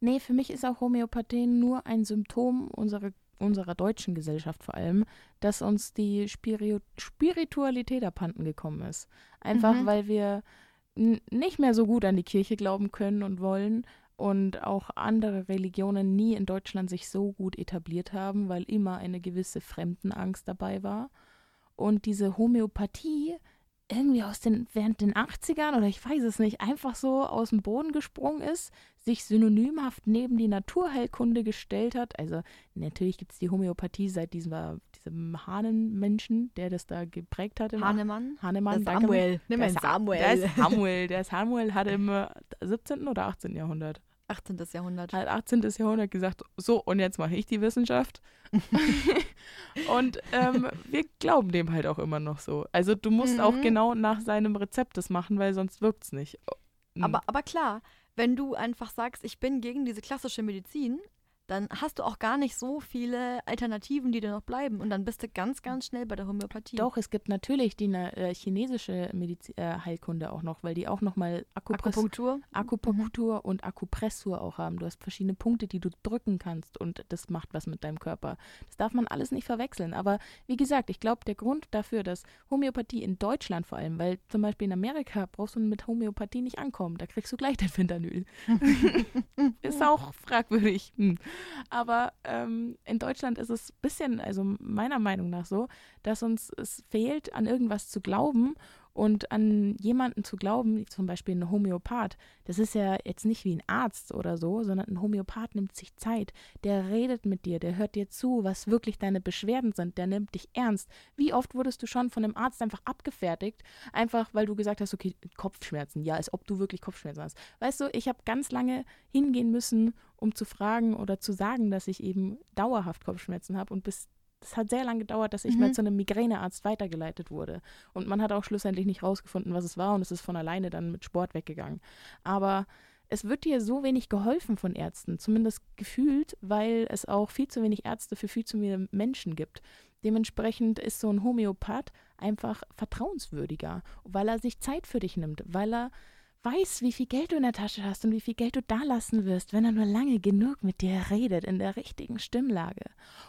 Nee, für mich ist auch Homöopathie nur ein Symptom unserer, unserer deutschen Gesellschaft vor allem, dass uns die Spiri Spiritualität abhanden gekommen ist. Einfach Mhm. weil wir nicht mehr so gut an die Kirche glauben können und wollen und auch andere Religionen nie in Deutschland sich so gut etabliert haben, weil immer eine gewisse Fremdenangst dabei war. Und diese Homöopathie irgendwie aus den, während den 80ern oder ich weiß es nicht, einfach so aus dem Boden gesprungen ist, sich synonymhaft neben die Naturheilkunde gestellt hat. Also natürlich gibt es die Homöopathie seit diesem, diesem Hahnenmenschen, der das da geprägt hat. Hahnemann? Hahnemann, Samuel. Nimm Samuel. Der ist Samuel. Der Samuel hat im äh, 17. oder 18. Jahrhundert 18. Jahrhundert. halt 18. Jahrhundert gesagt, so und jetzt mache ich die Wissenschaft. und ähm, wir glauben dem halt auch immer noch so. Also du musst Mhm. auch genau nach seinem Rezept das machen, weil sonst wirkt es nicht. Mhm. Aber, aber klar, wenn du einfach sagst, ich bin gegen diese klassische Medizin, dann hast du auch gar nicht so viele Alternativen, die dir noch bleiben. Und dann bist du ganz, ganz schnell bei der Homöopathie. Doch, es gibt natürlich die ne, äh, chinesische Medizi äh, Heilkunde auch noch, weil die auch nochmal Akupress Akupunktur. Akupunktur und Akupressur auch haben. Du hast verschiedene Punkte, die du drücken kannst und das macht was mit deinem Körper. Das darf man alles nicht verwechseln. Aber wie gesagt, ich glaube, der Grund dafür, dass Homöopathie in Deutschland vor allem, weil zum Beispiel in Amerika brauchst du mit Homöopathie nicht ankommen. Da kriegst du gleich dein Fentanyl. ist auch fragwürdig. Hm. Aber ähm, in Deutschland ist es ein bisschen, also meiner Meinung nach so, dass uns es fehlt, an irgendwas zu glauben und an jemanden zu glauben, wie zum Beispiel ein Homöopath. Das ist ja jetzt nicht wie ein Arzt oder so, sondern ein Homöopath nimmt sich Zeit. Der redet mit dir, der hört dir zu, was wirklich deine Beschwerden sind, der nimmt dich ernst. Wie oft wurdest du schon von einem Arzt einfach abgefertigt, einfach weil du gesagt hast, okay, Kopfschmerzen, ja, als ob du wirklich Kopfschmerzen hast. Weißt du, ich habe ganz lange hingehen müssen, um zu fragen oder zu sagen, dass ich eben dauerhaft Kopfschmerzen habe und bis es hat sehr lange gedauert, dass ich Mhm. mal zu einem Migränearzt weitergeleitet wurde. Und man hat auch schlussendlich nicht rausgefunden, was es war und es ist von alleine dann mit Sport weggegangen. Aber es wird dir so wenig geholfen von Ärzten, zumindest gefühlt, weil es auch viel zu wenig Ärzte für viel zu viele Menschen gibt. Dementsprechend ist so ein Homöopath einfach vertrauenswürdiger, weil er sich Zeit für dich nimmt, weil er weiß, wie viel Geld du in der Tasche hast und wie viel Geld du da lassen wirst, wenn er nur lange genug mit dir redet in der richtigen Stimmlage.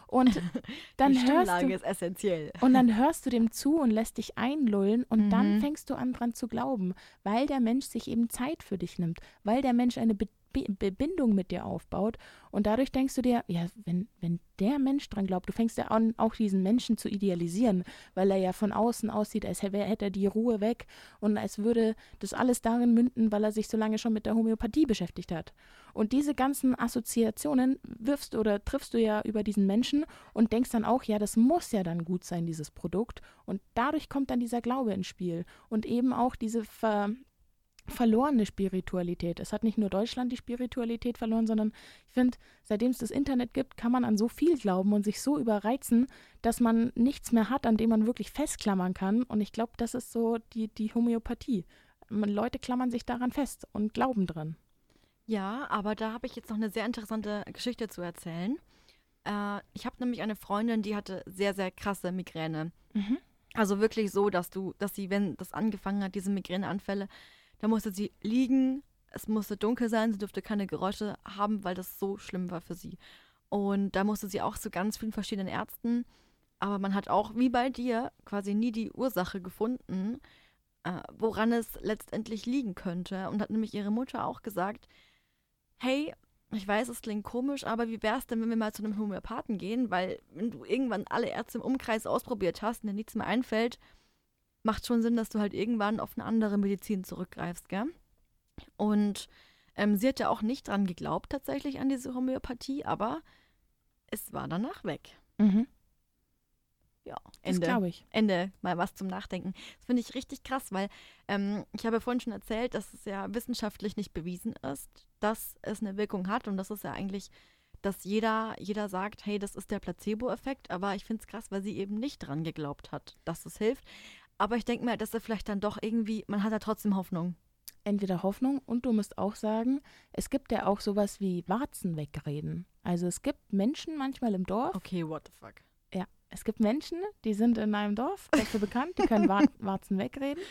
Und dann Die hörst Stimmlage du ist essentiell. und dann hörst du dem zu und lässt dich einlullen und dann Mhm. fängst du an dran zu glauben, weil der Mensch sich eben Zeit für dich nimmt, weil der Mensch eine Be Be Bindung mit dir aufbaut und dadurch denkst du dir, ja, wenn, wenn der Mensch dran glaubt, du fängst ja an, auch diesen Menschen zu idealisieren, weil er ja von außen aussieht, als hätte er die Ruhe weg und als würde das alles darin münden, weil er sich so lange schon mit der Homöopathie beschäftigt hat. Und diese ganzen Assoziationen wirfst oder triffst du ja über diesen Menschen und denkst dann auch, ja, das muss ja dann gut sein, dieses Produkt. Und dadurch kommt dann dieser Glaube ins Spiel und eben auch diese ver verlorene Spiritualität. Es hat nicht nur Deutschland die Spiritualität verloren, sondern ich finde, seitdem es das Internet gibt, kann man an so viel glauben und sich so überreizen, dass man nichts mehr hat, an dem man wirklich festklammern kann. Und ich glaube, das ist so die, die Homöopathie. Leute klammern sich daran fest und glauben dran. Ja, aber da habe ich jetzt noch eine sehr interessante Geschichte zu erzählen. Äh, ich habe nämlich eine Freundin, die hatte sehr, sehr krasse Migräne. Mhm. Also wirklich so, dass du, dass sie, wenn das angefangen hat, diese Migräneanfälle, da musste sie liegen, es musste dunkel sein, sie durfte keine Geräusche haben, weil das so schlimm war für sie. Und da musste sie auch zu ganz vielen verschiedenen Ärzten. Aber man hat auch, wie bei dir, quasi nie die Ursache gefunden, äh, woran es letztendlich liegen könnte. Und hat nämlich ihre Mutter auch gesagt, hey, ich weiß, es klingt komisch, aber wie wär's denn, wenn wir mal zu einem Homöopathen gehen? Weil wenn du irgendwann alle Ärzte im Umkreis ausprobiert hast und dir nichts mehr einfällt, macht schon Sinn, dass du halt irgendwann auf eine andere Medizin zurückgreifst, gell? Und ähm, sie hat ja auch nicht dran geglaubt tatsächlich an diese Homöopathie, aber es war danach weg. Mhm. Ja, Das Ende. glaube ich. Ende, mal was zum Nachdenken. Das finde ich richtig krass, weil ähm, ich habe ja vorhin schon erzählt, dass es ja wissenschaftlich nicht bewiesen ist, dass es eine Wirkung hat und das ist ja eigentlich, dass jeder, jeder sagt, hey, das ist der Placebo-Effekt, aber ich finde es krass, weil sie eben nicht dran geglaubt hat, dass es hilft. Aber ich denke mir, dass er vielleicht dann doch irgendwie, man hat ja trotzdem Hoffnung. Entweder Hoffnung und du musst auch sagen, es gibt ja auch sowas wie Warzen wegreden. Also es gibt Menschen manchmal im Dorf, Okay, what the fuck. es gibt Menschen, die sind in einem Dorf dafür bekannt, die können Wa Warzen wegreden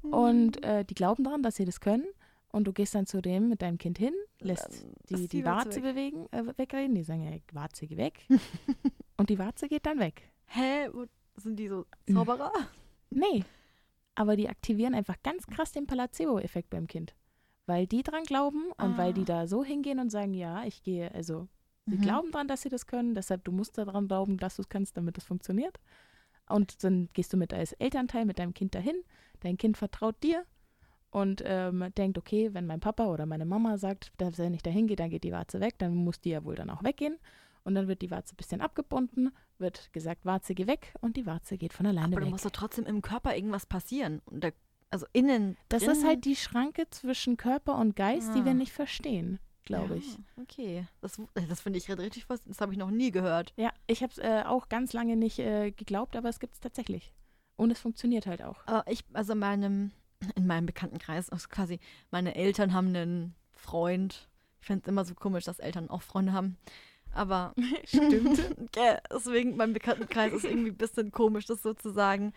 und äh, die glauben daran, dass sie das können. Und du gehst dann zu dem mit deinem Kind hin, lässt die, die die Warze Warze weg. bewegen, äh, wegreden, die sagen, ja, Warze, geh weg. und die Warze geht dann weg. Hä? Sind die so Zauberer? Nee, aber die aktivieren einfach ganz krass den Placebo-Effekt beim Kind. Weil die dran glauben und weil die Ah. da so hingehen und sagen, ja, ich gehe, also sie Mhm. glauben dran, dass sie das können, deshalb du musst daran glauben, dass du es kannst, damit es funktioniert. Und dann gehst du mit als Elternteil mit deinem Kind dahin. Dein Kind vertraut dir und ähm, denkt, okay, wenn mein Papa oder meine Mama sagt, dass er nicht dahin geht, dann geht die Warze weg, dann muss die ja wohl dann auch weggehen. Und dann wird die Warze ein bisschen abgebunden, wird gesagt, Warze, geh weg und die Warze geht von alleine Aber da weg. muss doch trotzdem im Körper irgendwas passieren. Und da, also innen. Das drin, ist halt die Schranke zwischen Körper und Geist, die wir Ah. nicht verstehen, glaube ja, ich. Okay. Das, das finde ich richtig was. Das habe ich noch nie gehört. Ja, ich habe es äh, auch ganz lange nicht äh, geglaubt, aber es gibt es tatsächlich. Und es funktioniert halt auch. Äh, ich, also in meinem, in meinem Bekanntenkreis, also quasi, meine Eltern haben einen Freund. Ich finde es immer so komisch, dass Eltern auch Freunde haben. Aber Stimmt. ja, deswegen, mein Bekanntenkreis ist irgendwie ein bisschen komisch, das so zu sagen.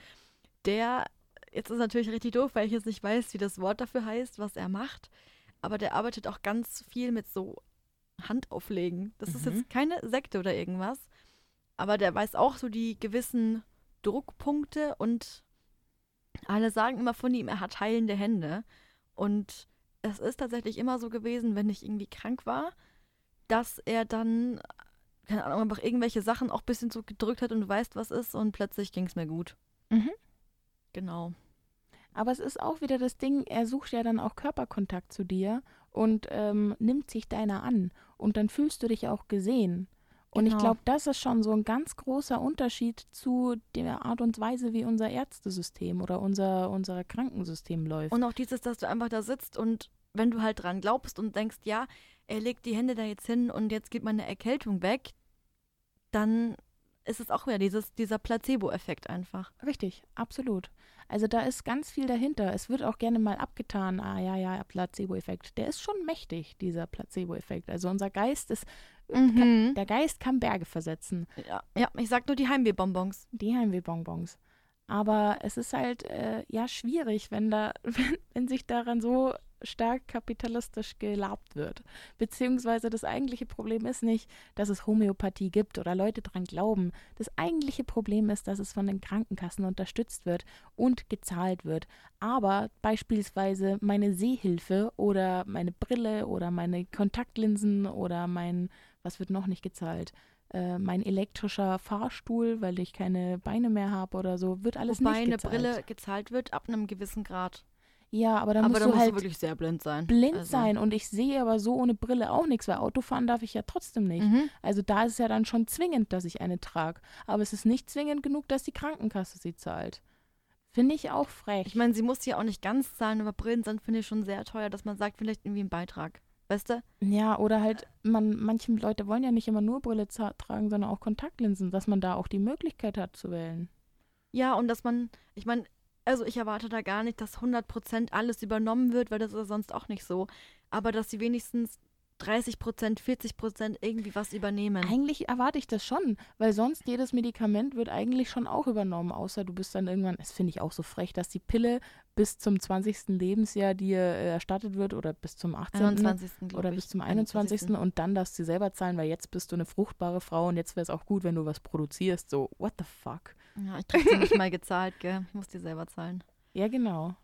Der, jetzt ist natürlich richtig doof, weil ich jetzt nicht weiß, wie das Wort dafür heißt, was er macht. Aber der arbeitet auch ganz viel mit so Handauflegen. Das ist Mhm. jetzt keine Sekte oder irgendwas. Aber der weiß auch so die gewissen Druckpunkte und alle sagen immer von ihm, er hat heilende Hände. Und es ist tatsächlich immer so gewesen, wenn ich irgendwie krank war, dass er dann, keine Ahnung, einfach irgendwelche Sachen auch ein bisschen so gedrückt hat und du weißt, was ist und plötzlich ging es mir gut. Mhm. Genau. Aber es ist auch wieder das Ding, er sucht ja dann auch Körperkontakt zu dir und ähm, nimmt sich deiner an. Und dann fühlst du dich auch gesehen. Und ich Genau. glaube, das ist schon so ein ganz großer Unterschied zu der Art und Weise, wie unser Ärztesystem oder unser, unser Krankensystem läuft. Und auch dieses, dass du einfach da sitzt und wenn du halt dran glaubst und denkst, ja, er legt die Hände da jetzt hin und jetzt geht meine Erkältung weg, dann ist es auch wieder dieses, dieser Placebo-Effekt einfach. Richtig, absolut. Also da ist ganz viel dahinter. Es wird auch gerne mal abgetan, ah ja, ja, Placebo-Effekt. Der ist schon mächtig, dieser Placebo-Effekt. Also unser Geist ist, Mhm. der Geist kann Berge versetzen. Ja, ja, ich sag nur die Heimwehbonbons. Die Heimwehbonbons. Aber es ist halt äh, ja schwierig, wenn da, wenn, wenn sich daran so stark kapitalistisch gelabt wird. Beziehungsweise das eigentliche Problem ist nicht, dass es Homöopathie gibt oder Leute dran glauben. Das eigentliche Problem ist, dass es von den Krankenkassen unterstützt wird und gezahlt wird. Aber beispielsweise meine Sehhilfe oder meine Brille oder meine Kontaktlinsen oder mein, was wird noch nicht gezahlt? Äh, mein elektrischer Fahrstuhl, weil ich keine Beine mehr habe oder so, wird alles Wobei nicht eine gezahlt. Brille gezahlt wird ab einem gewissen Grad. Ja, aber da aber musst da du musst halt du wirklich sehr blind sein. blind Also- sein und ich sehe aber so ohne Brille auch nichts, weil Autofahren darf ich ja trotzdem nicht. Mhm. Also da ist es ja dann schon zwingend, dass ich eine trage. Aber es ist nicht zwingend genug, dass die Krankenkasse sie zahlt. Finde ich auch frech. Ich meine, sie muss ja auch nicht ganz zahlen, aber Brillen sind, finde ich, schon sehr teuer, dass man sagt, vielleicht irgendwie ein Beitrag. Weißt du? ja, oder halt, man, manche Leute wollen ja nicht immer nur Brille tragen, sondern auch Kontaktlinsen, dass man da auch die Möglichkeit hat zu wählen. Ja, und dass man, ich meine, also ich erwarte da gar nicht, dass 100% alles übernommen wird, weil das ist ja sonst auch nicht so. Aber dass sie wenigstens 30%, 40% irgendwie was übernehmen. Eigentlich erwarte ich das schon, weil sonst jedes Medikament wird eigentlich schon auch übernommen, außer du bist dann irgendwann, das finde ich auch so frech, dass die Pille bis zum 20. Lebensjahr dir äh, erstattet wird oder bis zum 18. 21. glaub oder bis zum 21. und dann darfst du selber zahlen, weil jetzt bist du eine fruchtbare Frau und jetzt wäre es auch gut, wenn du was produzierst. So, what the fuck? Ja, ich krieg sie nicht mal gezahlt, gell? Ich muss die selber zahlen. Ja, genau.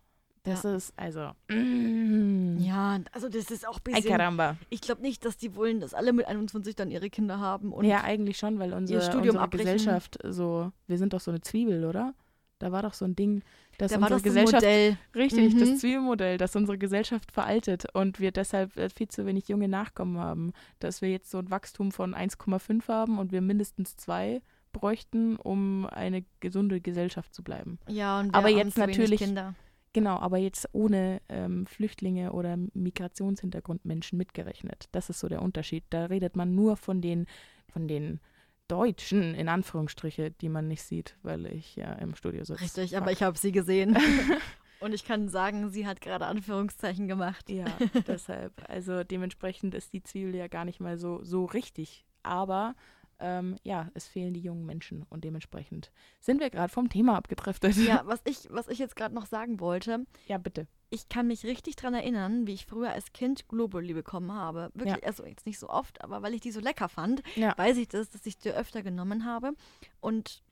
Das Ja. ist, also, mm, Ja, also das ist auch ein Ay, bisschen. caramba. Ich glaube nicht, dass die wollen, dass alle mit 21 dann ihre Kinder haben. Und ja, eigentlich schon, weil unsere, Studium unsere abbrechen. Gesellschaft so, wir sind doch so eine Zwiebel, oder? Da war doch so ein Ding, dass da unsere das das Gesellschaft Modell. Richtig, Mhm. das Zwiebelmodell, dass unsere Gesellschaft veraltet und wir deshalb äh, viel zu wenig junge Nachkommen haben. Dass wir jetzt so ein Wachstum von 1,5 haben und wir mindestens zwei bräuchten, um eine gesunde Gesellschaft zu bleiben. Ja, und wir Aber haben jetzt natürlich- Kinder. Genau, aber jetzt ohne ähm, Flüchtlinge oder Migrationshintergrundmenschen mitgerechnet. Das ist so der Unterschied. Da redet man nur von den, von den Deutschen, in Anführungsstriche, die man nicht sieht, weil ich ja im Studio sitze. Richtig, aber ich habe sie gesehen. und ich kann sagen, sie hat gerade Anführungszeichen gemacht. Ja, deshalb. Also dementsprechend ist die Zwiebel ja gar nicht mal so, so richtig. Aber ähm, ja, es fehlen die jungen Menschen und dementsprechend sind wir gerade vom Thema abgedriftet. Ja, was ich, was ich jetzt gerade noch sagen wollte, ja, bitte. ich kann mich richtig dran erinnern, wie ich früher als Kind Globuli bekommen habe. Wirklich, also jetzt nicht so oft, aber weil ich die so lecker fand, Ja. weiß ich das, dass ich die öfter genommen habe. Und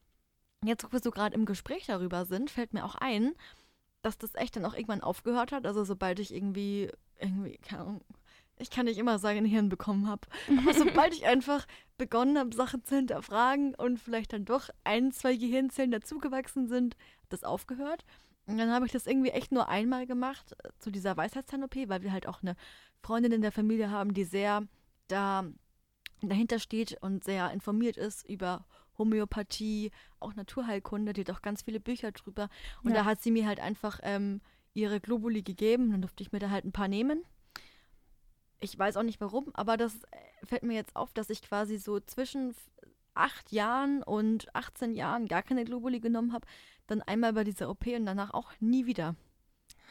jetzt, wo wir so gerade im Gespräch darüber sind, fällt mir auch ein, dass das echt dann auch irgendwann aufgehört hat. Also sobald ich irgendwie, irgendwie, keine Ahnung, ich kann nicht immer sagen, Hirn bekommen habe. Aber sobald ich einfach begonnen habe, Sachen zu hinterfragen und vielleicht dann doch ein, zwei Gehirnzellen dazugewachsen sind, hat das aufgehört. Und dann habe ich das irgendwie echt nur einmal gemacht, äh, zu dieser Weisheitszahn-OP, weil wir halt auch eine Freundin in der Familie haben, die sehr da dahinter steht und sehr informiert ist über Homöopathie, auch Naturheilkunde, die hat auch ganz viele Bücher drüber. Und Ja. da hat sie mir halt einfach ähm, ihre Globuli gegeben. Dann durfte ich mir da halt ein paar nehmen. Ich weiß auch nicht warum, aber das äh, fällt mir jetzt auf, dass ich quasi so zwischen acht Jahren und 18 Jahren gar keine Globuli genommen habe. Dann einmal bei dieser OP und danach auch nie wieder.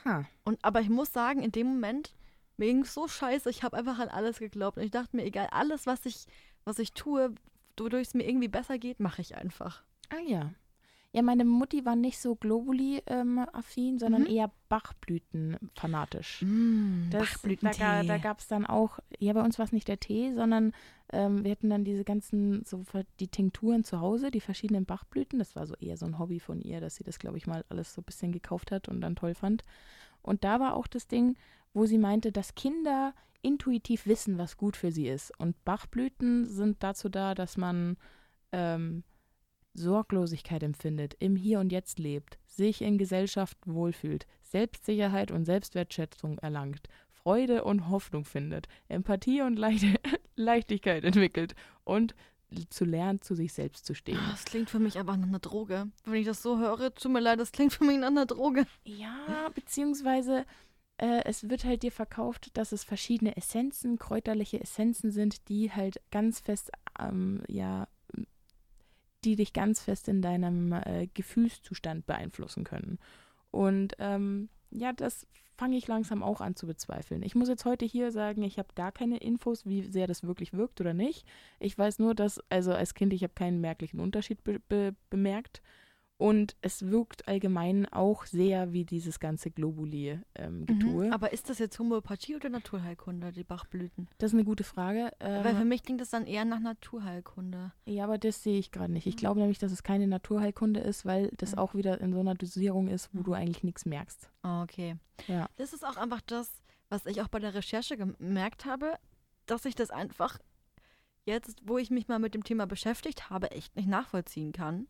Ha. Und aber ich muss sagen, in dem Moment, mir ging so scheiße, ich habe einfach an alles geglaubt. Und ich dachte mir, egal, alles, was ich, was ich tue, wodurch es mir irgendwie besser geht, mache ich einfach. Ah ja. Ja, meine Mutti war nicht so Globuli-affin, sondern Mhm. eher Bachblüten-fanatisch. Mm, Das, da da gab es dann auch, ja, bei uns war es nicht der Tee, sondern ähm, wir hatten dann diese ganzen, so die Tinkturen zu Hause, die verschiedenen Bachblüten. Das war so eher so ein Hobby von ihr, dass sie das, glaube ich, mal alles so ein bisschen gekauft hat und dann toll fand. Und da war auch das Ding, wo sie meinte, dass Kinder intuitiv wissen, was gut für sie ist. Und Bachblüten sind dazu da, dass man ähm, Sorglosigkeit empfindet, im Hier und Jetzt lebt, sich in Gesellschaft wohlfühlt, Selbstsicherheit und Selbstwertschätzung erlangt, Freude und Hoffnung findet, Empathie und Leichte, Leichtigkeit entwickelt und zu lernen, zu sich selbst zu stehen. Das klingt für mich aber nach einer Droge. Wenn ich das so höre, tut mir leid, das klingt für mich nach einer Droge. Ja, beziehungsweise äh, es wird halt dir verkauft, dass es verschiedene Essenzen, kräuterliche Essenzen sind, die halt ganz fest, ähm, ja, die dich ganz fest in deinem äh, Gefühlszustand beeinflussen können. Und ähm, ja, das fange ich langsam auch an zu bezweifeln. Ich muss jetzt heute hier sagen, ich habe gar keine Infos, wie sehr das wirklich wirkt oder nicht. Ich weiß nur, dass, also als Kind, ich habe keinen merklichen Unterschied be be bemerkt. Und es wirkt allgemein auch sehr wie dieses ganze Globuli-Getue. Mhm. Aber ist das jetzt Homöopathie oder Naturheilkunde, die Bachblüten? das ist eine gute Frage. Äh, Weil für mich klingt das dann eher nach Naturheilkunde. ja, aber das sehe ich gerade nicht. Ich glaube nämlich, dass es keine Naturheilkunde ist, weil das Mhm. auch wieder in so einer Dosierung ist, wo Mhm. du eigentlich nichts merkst. Ah, okay. Ja. Das ist auch einfach das, was ich auch bei der Recherche gemerkt habe, dass ich das einfach jetzt, wo ich mich mal mit dem Thema beschäftigt habe, echt nicht nachvollziehen kann,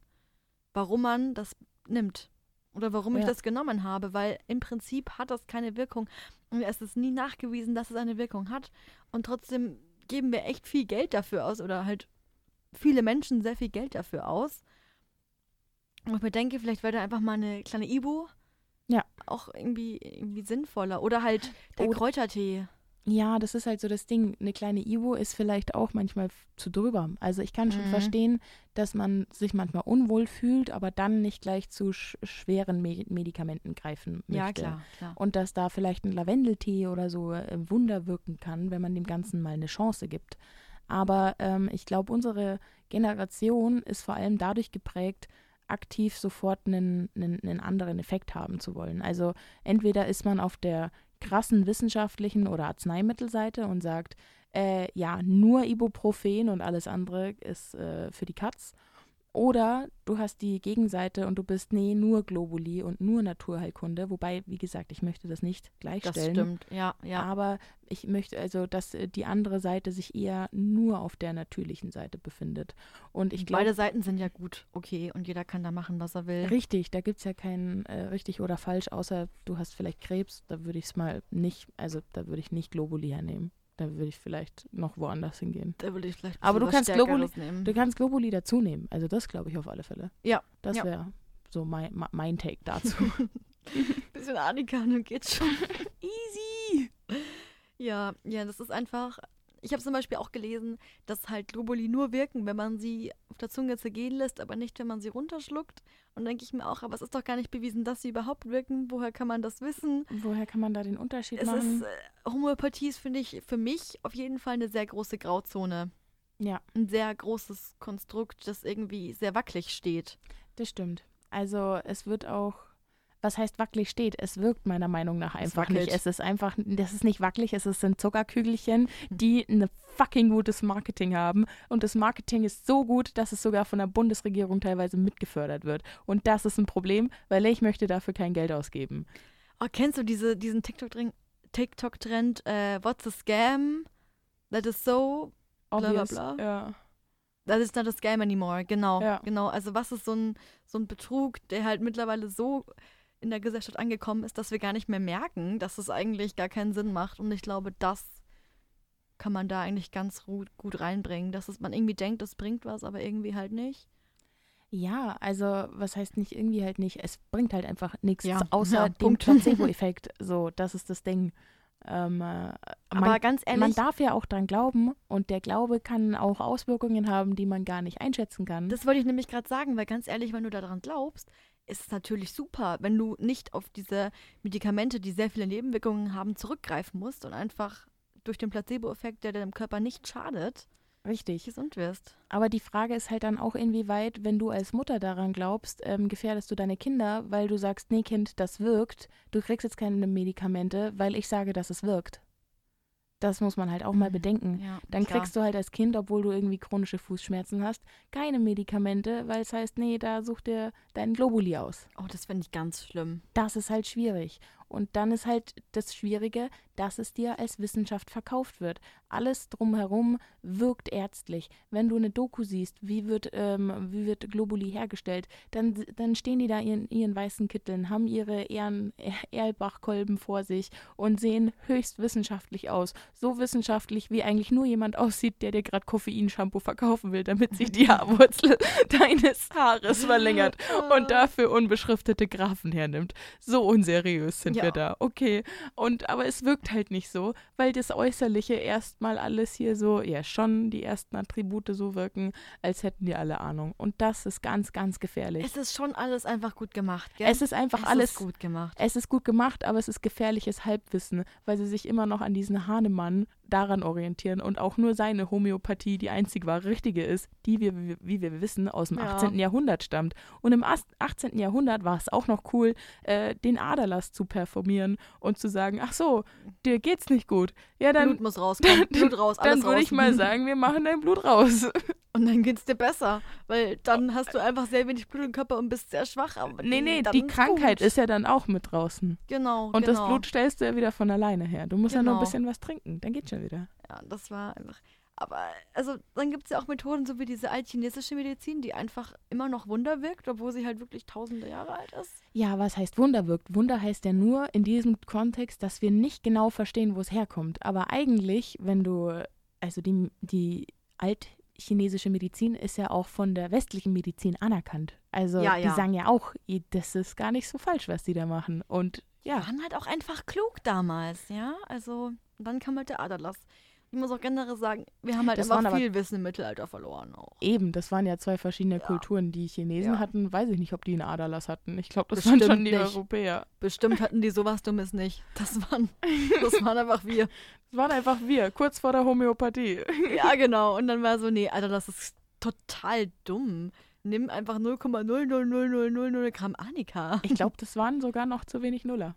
warum man das nimmt. Oder warum ich Ja. das genommen habe, weil im Prinzip hat das keine Wirkung. Und es ist nie nachgewiesen, dass es eine Wirkung hat. Und trotzdem geben wir echt viel Geld dafür aus oder halt viele Menschen sehr viel Geld dafür aus. Und ich mir denke, vielleicht wäre da einfach mal eine kleine Ibu Ja. auch irgendwie, irgendwie sinnvoller. Oder halt der Oder- Kräutertee. Ja, das ist halt so das Ding. Eine kleine Ivo ist vielleicht auch manchmal zu drüber. Also ich kann schon Mhm. verstehen, dass man sich manchmal unwohl fühlt, aber dann nicht gleich zu sch schweren Me Medikamenten greifen möchte. Ja, klar, klar. Und dass da vielleicht ein Lavendeltee oder so äh, Wunder wirken kann, wenn man dem Ganzen mal eine Chance gibt. Aber ähm, ich glaube, unsere Generation ist vor allem dadurch geprägt, aktiv sofort einen, einen, einen anderen Effekt haben zu wollen. Also entweder ist man auf der krassen wissenschaftlichen oder Arzneimittelseite und sagt, äh, ja, nur Ibuprofen und alles andere ist äh, für die Katz. Oder du hast die Gegenseite und du bist, nee, nur Globuli und nur Naturheilkunde. Wobei, wie gesagt, ich möchte das nicht Das gleichstellen. stimmt, ja, ja. Aber ich möchte also, dass äh, die andere Seite sich eher nur auf der natürlichen Seite befindet. Und ich glaube, Beide Seiten sind ja gut, okay, und jeder kann da machen, was er will. richtig, da gibt es ja kein äh, richtig oder falsch, außer du hast vielleicht Krebs, da würde ich es mal nicht, also da würde ich nicht Globuli hernehmen. Da würde ich vielleicht noch woanders hingehen. Da würde ich vielleicht ein Aber du kannst Globuli-. Du kannst Globuli dazu nehmen, also das glaube ich auf alle Fälle. Ja, Das ja. wäre so mein, mein Take dazu. bisschen Annika, dann geht's schon. Easy! Ja, ja, das ist einfach. Ich habe zum Beispiel auch gelesen, dass halt Globuli nur wirken, wenn man sie auf der Zunge zergehen lässt, aber nicht, wenn man sie runterschluckt. Und denke ich mir auch, aber es ist doch gar nicht bewiesen, dass sie überhaupt wirken. Woher kann man das wissen? Woher kann man da den Unterschied Es machen? ist, äh, Homöopathie ist, finde ich, für mich auf jeden Fall eine sehr große Grauzone. ja. Ein sehr großes Konstrukt, das irgendwie sehr wackelig steht. Das stimmt. Also es wird auch, was heißt wackelig steht? Es wirkt meiner Meinung nach einfach nicht. wackelt. Es ist einfach, das ist nicht wackelig, es sind Zuckerkügelchen, die ein fucking gutes Marketing haben. Und das Marketing ist so gut, dass es sogar von der Bundesregierung teilweise mitgefördert wird. Und das ist ein Problem, weil ich möchte dafür kein Geld ausgeben. Oh, kennst du diese, diesen TikTok-Trend TikTok-Trend, äh, What's a Scam? That is so Obvious. bla, bla. Ja. Das ist not a scam anymore, genau. Ja. Genau. Also was ist so ein, so ein Betrug, der halt mittlerweile so in der Gesellschaft angekommen ist, dass wir gar nicht mehr merken, dass es eigentlich gar keinen Sinn macht. Und ich glaube, das kann man da eigentlich ganz gut reinbringen, dass es, man irgendwie denkt, das bringt was, aber irgendwie halt nicht. Ja, also was heißt nicht irgendwie halt nicht? Es bringt halt einfach nichts, Ja, außer ja, dem. Placebo-Effekt. So, das ist das Ding. Ähm, äh, Aber man, ganz ehrlich, man darf ja auch dran glauben und der Glaube kann auch Auswirkungen haben, die man gar nicht einschätzen kann. das wollte ich nämlich gerade sagen, weil ganz ehrlich, wenn du daran glaubst, ist es natürlich super, wenn du nicht auf diese Medikamente, die sehr viele Nebenwirkungen haben, zurückgreifen musst und einfach durch den Placebo-Effekt, der deinem Körper nicht schadet, Richtig. gesund wirst. Aber die Frage ist halt dann auch, inwieweit, wenn du als Mutter daran glaubst, ähm, gefährdest du deine Kinder, weil du sagst, nee Kind, das wirkt. Du kriegst jetzt keine Medikamente, weil ich sage, dass es wirkt. Das muss man halt auch mal Mhm. bedenken. Ja, Dann kriegst du halt als Kind, obwohl du irgendwie chronische Fußschmerzen hast, keine Medikamente, weil es heißt, nee, da such dir deinen Globuli aus. Oh, das finde ich ganz schlimm. Das ist halt schwierig. Und dann ist halt das Schwierige, dass es dir als Wissenschaft verkauft wird. Alles drumherum wirkt ärztlich. Wenn du eine Doku siehst, wie wird, ähm, wie wird Globuli hergestellt, dann, dann stehen die da in ihren weißen Kitteln, haben ihre Ehren, Erlbachkolben vor sich und sehen höchst wissenschaftlich aus. So wissenschaftlich, wie eigentlich nur jemand aussieht, der dir gerade Koffeinshampoo verkaufen will, damit sich die Haarwurzel deines Haares verlängert und dafür unbeschriftete Graphen hernimmt. So unseriös sind Ja. Wir da. Okay. Und aber es wirkt halt nicht so, weil das Äußerliche erstmal alles hier so, ja schon die ersten Attribute so wirken, als hätten die alle Ahnung. Und das ist ganz, ganz gefährlich. Es ist schon alles einfach gut gemacht, gell? Es ist einfach Es alles ist gut gemacht. es ist gut gemacht, aber es ist gefährliches Halbwissen, weil sie sich immer noch an diesen Hahnemann daran orientieren und auch nur seine Homöopathie die einzig wahre richtige ist, die wir, wie wir wissen, aus dem Ja. 18. Jahrhundert stammt. Und im As- 18. Jahrhundert war es auch noch cool, äh, den Aderlass zu performieren und zu sagen, ach so, dir geht's nicht gut. Ja, dann, Blut muss rauskommen, Blut raus, alles dann würde raus. ich mal sagen, wir machen dein Blut raus. Und dann geht's dir besser, weil dann hast du einfach sehr wenig Blut im Körper und bist sehr schwach. Aber nee, nee, dann die Krankheit gut. ist ja dann auch mit draußen. Genau, Und genau. das Blut stellst du ja wieder von alleine her. Du musst ja nur ein Genau. bisschen was trinken, dann geht's schon wieder. Ja, das war einfach. Aber also dann gibt es ja auch Methoden, so wie diese altchinesische Medizin, die einfach immer noch Wunder wirkt, obwohl sie halt wirklich tausende Jahre alt ist. Ja, was heißt Wunder wirkt? Wunder heißt ja nur in diesem Kontext, dass wir nicht genau verstehen, wo es herkommt. Aber eigentlich, wenn du, also die, die altchinesische Medizin ist ja auch von der westlichen Medizin anerkannt. Also Ja, die ja. sagen ja auch, das ist gar nicht so falsch, was die da machen. Und Ja. ja, Waren halt auch einfach klug damals, ja. Also dann kam halt der Aderlass. Ich muss auch generell sagen, wir haben halt Das einfach viel Wissen im Mittelalter verloren auch. eben, das waren ja zwei verschiedene Ja. Kulturen. Die Chinesen Ja. hatten, weiß ich nicht, ob die einen Aderlass hatten. Ich glaube, das Bestimmt waren schon die nicht. Europäer. Bestimmt hatten die sowas Dummes nicht. Das waren, das waren einfach wir. Das waren einfach wir, kurz vor der Homöopathie. Ja, genau. Und dann war so, nee, Alter, das ist total dumm. Nimm einfach 0,0000000 Gramm Annika. Ich glaube, das waren sogar noch zu wenig Nuller.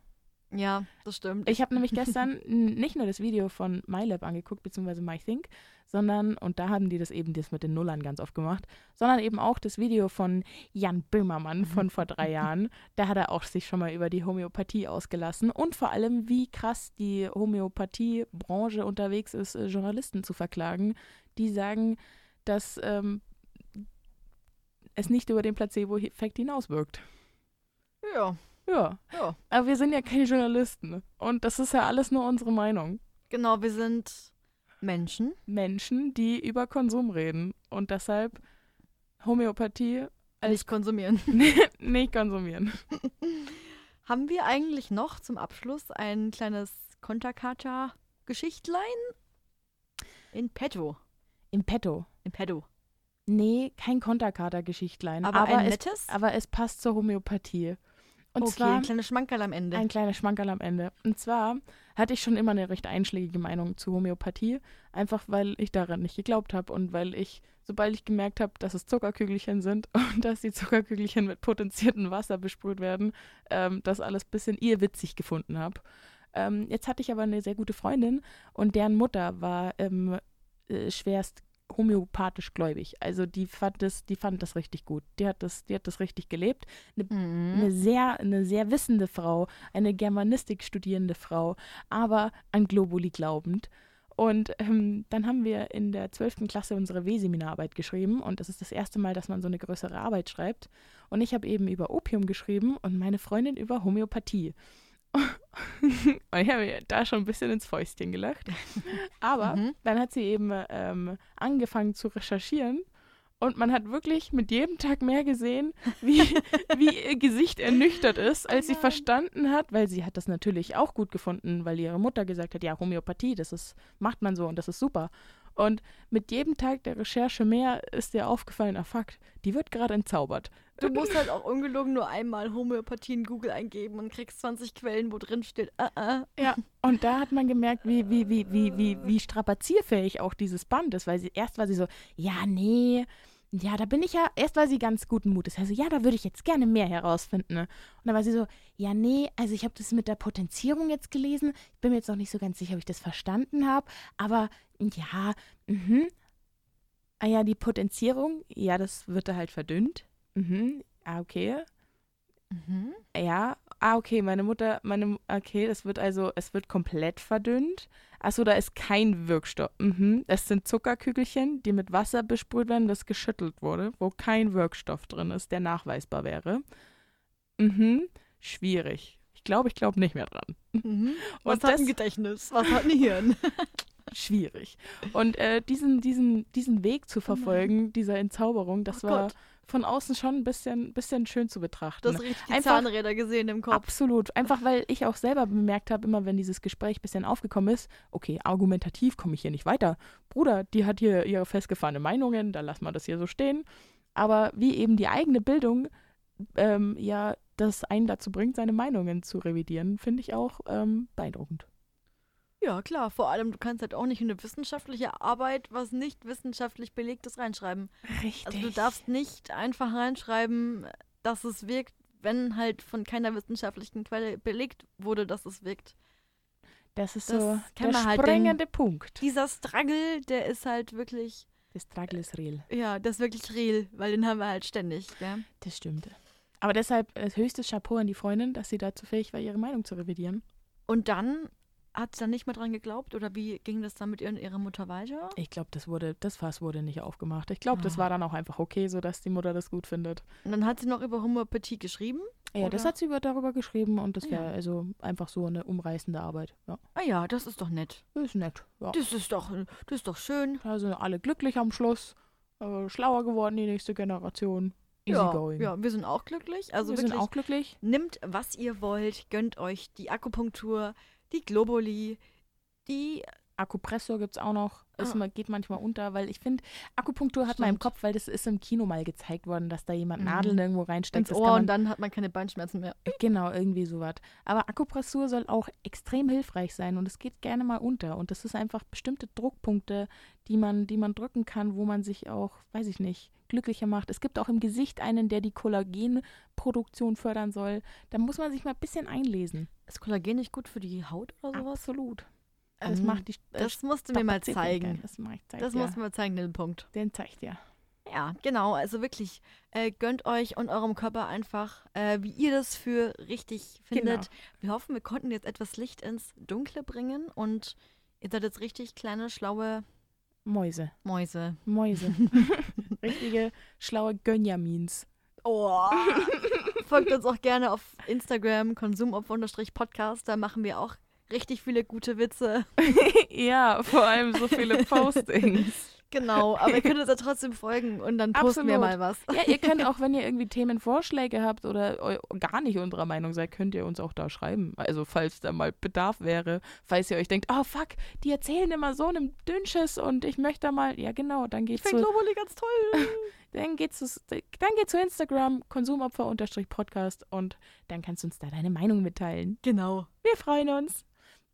Ja, das stimmt. Ich habe nämlich gestern nicht nur das Video von MyLab angeguckt, beziehungsweise MyThink, sondern, und da haben die das eben das mit den Nullern ganz oft gemacht, sondern eben auch das Video von Jan Böhmermann von vor drei Jahren. Da hat er auch sich schon mal über die Homöopathie ausgelassen und vor allem, wie krass die Homöopathiebranche unterwegs ist, äh, Journalisten zu verklagen, die sagen, dass ähm, es nicht über den Placebo-Effekt hinauswirkt. ja, Ja, ja. aber wir sind ja keine Journalisten und das ist ja alles nur unsere Meinung. Genau, wir sind Menschen. Menschen, die über Konsum reden und deshalb Homöopathie als Nicht konsumieren. nicht konsumieren. Haben wir eigentlich noch zum Abschluss ein kleines Konterkata-Geschichtlein? In petto. Im Petto. In petto. Nee, kein Konterkater-Geschichtlein. Aber, Aber, ein es, nettes? aber es passt zur Homöopathie. Und okay, zwar ein kleines Schmankerl am Ende. ein kleiner Schmankerl am Ende. Und zwar hatte ich schon immer eine recht einschlägige Meinung zu Homöopathie, einfach weil ich daran nicht geglaubt habe und weil ich, sobald ich gemerkt habe, dass es Zuckerkügelchen sind und dass die Zuckerkügelchen mit potenziertem Wasser besprüht werden, ähm, das alles ein bisschen irrwitzig gefunden habe. Ähm, jetzt hatte ich aber eine sehr gute Freundin und deren Mutter war ähm, äh, schwerst homöopathisch gläubig. Also die fand das, die fand das richtig gut. Die hat das, die hat das richtig gelebt. Eine, Mhm. eine sehr, eine sehr wissende Frau, eine Germanistik studierende Frau, aber an Globuli glaubend. Und ähm, dann haben wir in der 12. Klasse unsere W-Seminararbeit geschrieben und das ist das erste Mal, dass man so eine größere Arbeit schreibt. Und ich habe eben über Opium geschrieben und meine Freundin über Homöopathie. und ich habe mir da schon ein bisschen ins Fäustchen gelacht. Aber Mhm. dann hat sie eben ähm, angefangen zu recherchieren und man hat wirklich mit jedem Tag mehr gesehen, wie, wie ihr Gesicht ernüchtert ist, als sie nein. verstanden hat, weil sie hat das natürlich auch gut gefunden, weil ihre Mutter gesagt hat, ja, Homöopathie, das ist, macht man so und das ist super. Und mit jedem Tag der Recherche mehr ist ihr aufgefallen, ah fuck, die wird gerade entzaubert. Du musst halt auch ungelogen nur einmal Homöopathie in Google eingeben und kriegst 20 Quellen, wo drin steht, ah, ah. Ja, und da hat man gemerkt, wie, wie, wie, wie, wie, wie strapazierfähig auch dieses Band ist, weil sie erst war sie so, ja, nee, ja, da bin ich ja, erst war sie ganz guten Mutes, also ja, da würde ich jetzt gerne mehr herausfinden. Ne? Und dann war sie so, ja, nee, also ich habe das mit der Potenzierung jetzt gelesen, ich bin mir jetzt noch nicht so ganz sicher, ob ich das verstanden habe, aber ja, mhm. Ah ja, die Potenzierung, ja, das wird da halt verdünnt. Mhm. Ah, okay. Mhm. Ja, ah, okay, meine Mutter, meine, okay, das wird also, es wird komplett verdünnt. Achso, da ist kein Wirkstoff. Mhm. Es sind Zuckerkügelchen, die mit Wasser besprüht werden, das geschüttelt wurde, wo kein Wirkstoff drin ist, der nachweisbar wäre. Mhm. Schwierig. Ich glaube, ich glaube nicht mehr dran. Mhm. Was Und hat ein das- Gedächtnis? Was hat ein Hirn? Schwierig. Und äh, diesen, diesen, diesen Weg zu verfolgen, dieser Entzauberung, das Oh war Gott. von außen schon ein bisschen, bisschen schön zu betrachten. Du hast richtig die Einfach- Zahnräder gesehen im Kopf. Absolut. Einfach weil ich auch selber bemerkt habe, immer wenn dieses Gespräch ein bisschen aufgekommen ist, okay, argumentativ komme ich hier nicht weiter. Bruder, die hat hier ihre festgefahrene Meinungen, da lassen wir das hier so stehen. Aber wie eben die eigene Bildung ähm, ja das einen dazu bringt, seine Meinungen zu revidieren, finde ich auch ähm, beeindruckend. Ja, klar. Vor allem, du kannst halt auch nicht in eine wissenschaftliche Arbeit was nicht wissenschaftlich Belegtes reinschreiben. Richtig. Also du darfst nicht einfach reinschreiben, dass es wirkt, wenn halt von keiner wissenschaftlichen Quelle belegt wurde, dass es wirkt. das ist das so der halt springende Punkt. Dieser Struggle, der ist halt wirklich, Das Struggle ist real. ja, das ist wirklich real, weil den haben wir halt ständig, gell? Das stimmt. Aber deshalb äh, höchstes Chapeau an die Freundin, dass sie dazu fähig war, ihre Meinung zu revidieren. Und dann hat sie dann nicht mehr dran geglaubt oder wie ging das dann mit ihr und ihrer Mutter weiter? Ich glaube, das wurde, das Fass wurde nicht aufgemacht. Ich glaube, das Ah. war dann auch einfach okay, sodass die Mutter das gut findet. Und dann hat sie noch über Homöopathie geschrieben. Ja, das Oder? hat sie über, darüber geschrieben und das wäre Ja. also einfach so eine umreißende Arbeit. Ja, Ah ja, das ist doch nett. ist nett. Ja. Das ist doch, das ist doch schön. Da sind alle glücklich am Schluss. Äh, schlauer geworden, die nächste Generation. Easy ja, going. ja, wir sind auch glücklich. Also Wir sind auch glücklich. nimmt, was ihr wollt, gönnt euch die Akupunktur, die Globuli, die Akupressor gibt es auch noch. Ist, Ah. geht manchmal unter, weil ich finde, Akupunktur hat man im. Kopf, weil das ist im Kino mal gezeigt worden, dass da jemand Mhm. Nadeln irgendwo reinsteckt. ins Ohr man und dann hat man keine Beinschmerzen mehr. Genau, irgendwie sowas. Aber Akupressur soll auch extrem hilfreich sein und es geht gerne mal unter. Und das ist einfach bestimmte Druckpunkte, die man, die man drücken kann, wo man sich auch, weiß ich nicht, glücklicher macht. Es gibt auch im Gesicht einen, der die Kollagenproduktion fördern soll. Da muss man sich mal ein bisschen einlesen. Ist Kollagen nicht gut für die Haut oder sowas? Absolut. Das Ähm, macht die äh, Das musst du mir mal zeigen. Das, zeig Das musst du mir zeigen, den Punkt. Den zeigt dir. Ja, genau. Also wirklich, äh, gönnt euch und eurem Körper einfach, äh, wie ihr das für richtig findet. Genau. Wir hoffen, wir konnten jetzt etwas Licht ins Dunkle bringen und ihr seid jetzt richtig kleine, schlaue Mäuse. Mäuse. Mäuse. Richtige schlaue Gönjamins. Oh. Folgt uns auch gerne auf Instagram, konsumopfer-podcast. Da machen wir auch richtig viele gute Witze. ja, vor allem so viele Postings. Genau, aber ihr könnt uns ja trotzdem folgen und dann posten wir Absolut. mal was. Ja, ihr könnt auch, wenn ihr irgendwie Themenvorschläge habt oder gar nicht unserer Meinung seid, könnt ihr uns auch da schreiben. Also falls da mal Bedarf wäre, falls ihr euch denkt, oh fuck, die erzählen immer so einem Dünnsches und ich möchte da mal, ja genau, dann Ich geht's finde zu, Globuli ganz toll. dann geht's zu, dann geht's zu Instagram, Konsumopfer-Podcast und dann kannst du uns da deine Meinung mitteilen. Genau. Wir freuen uns.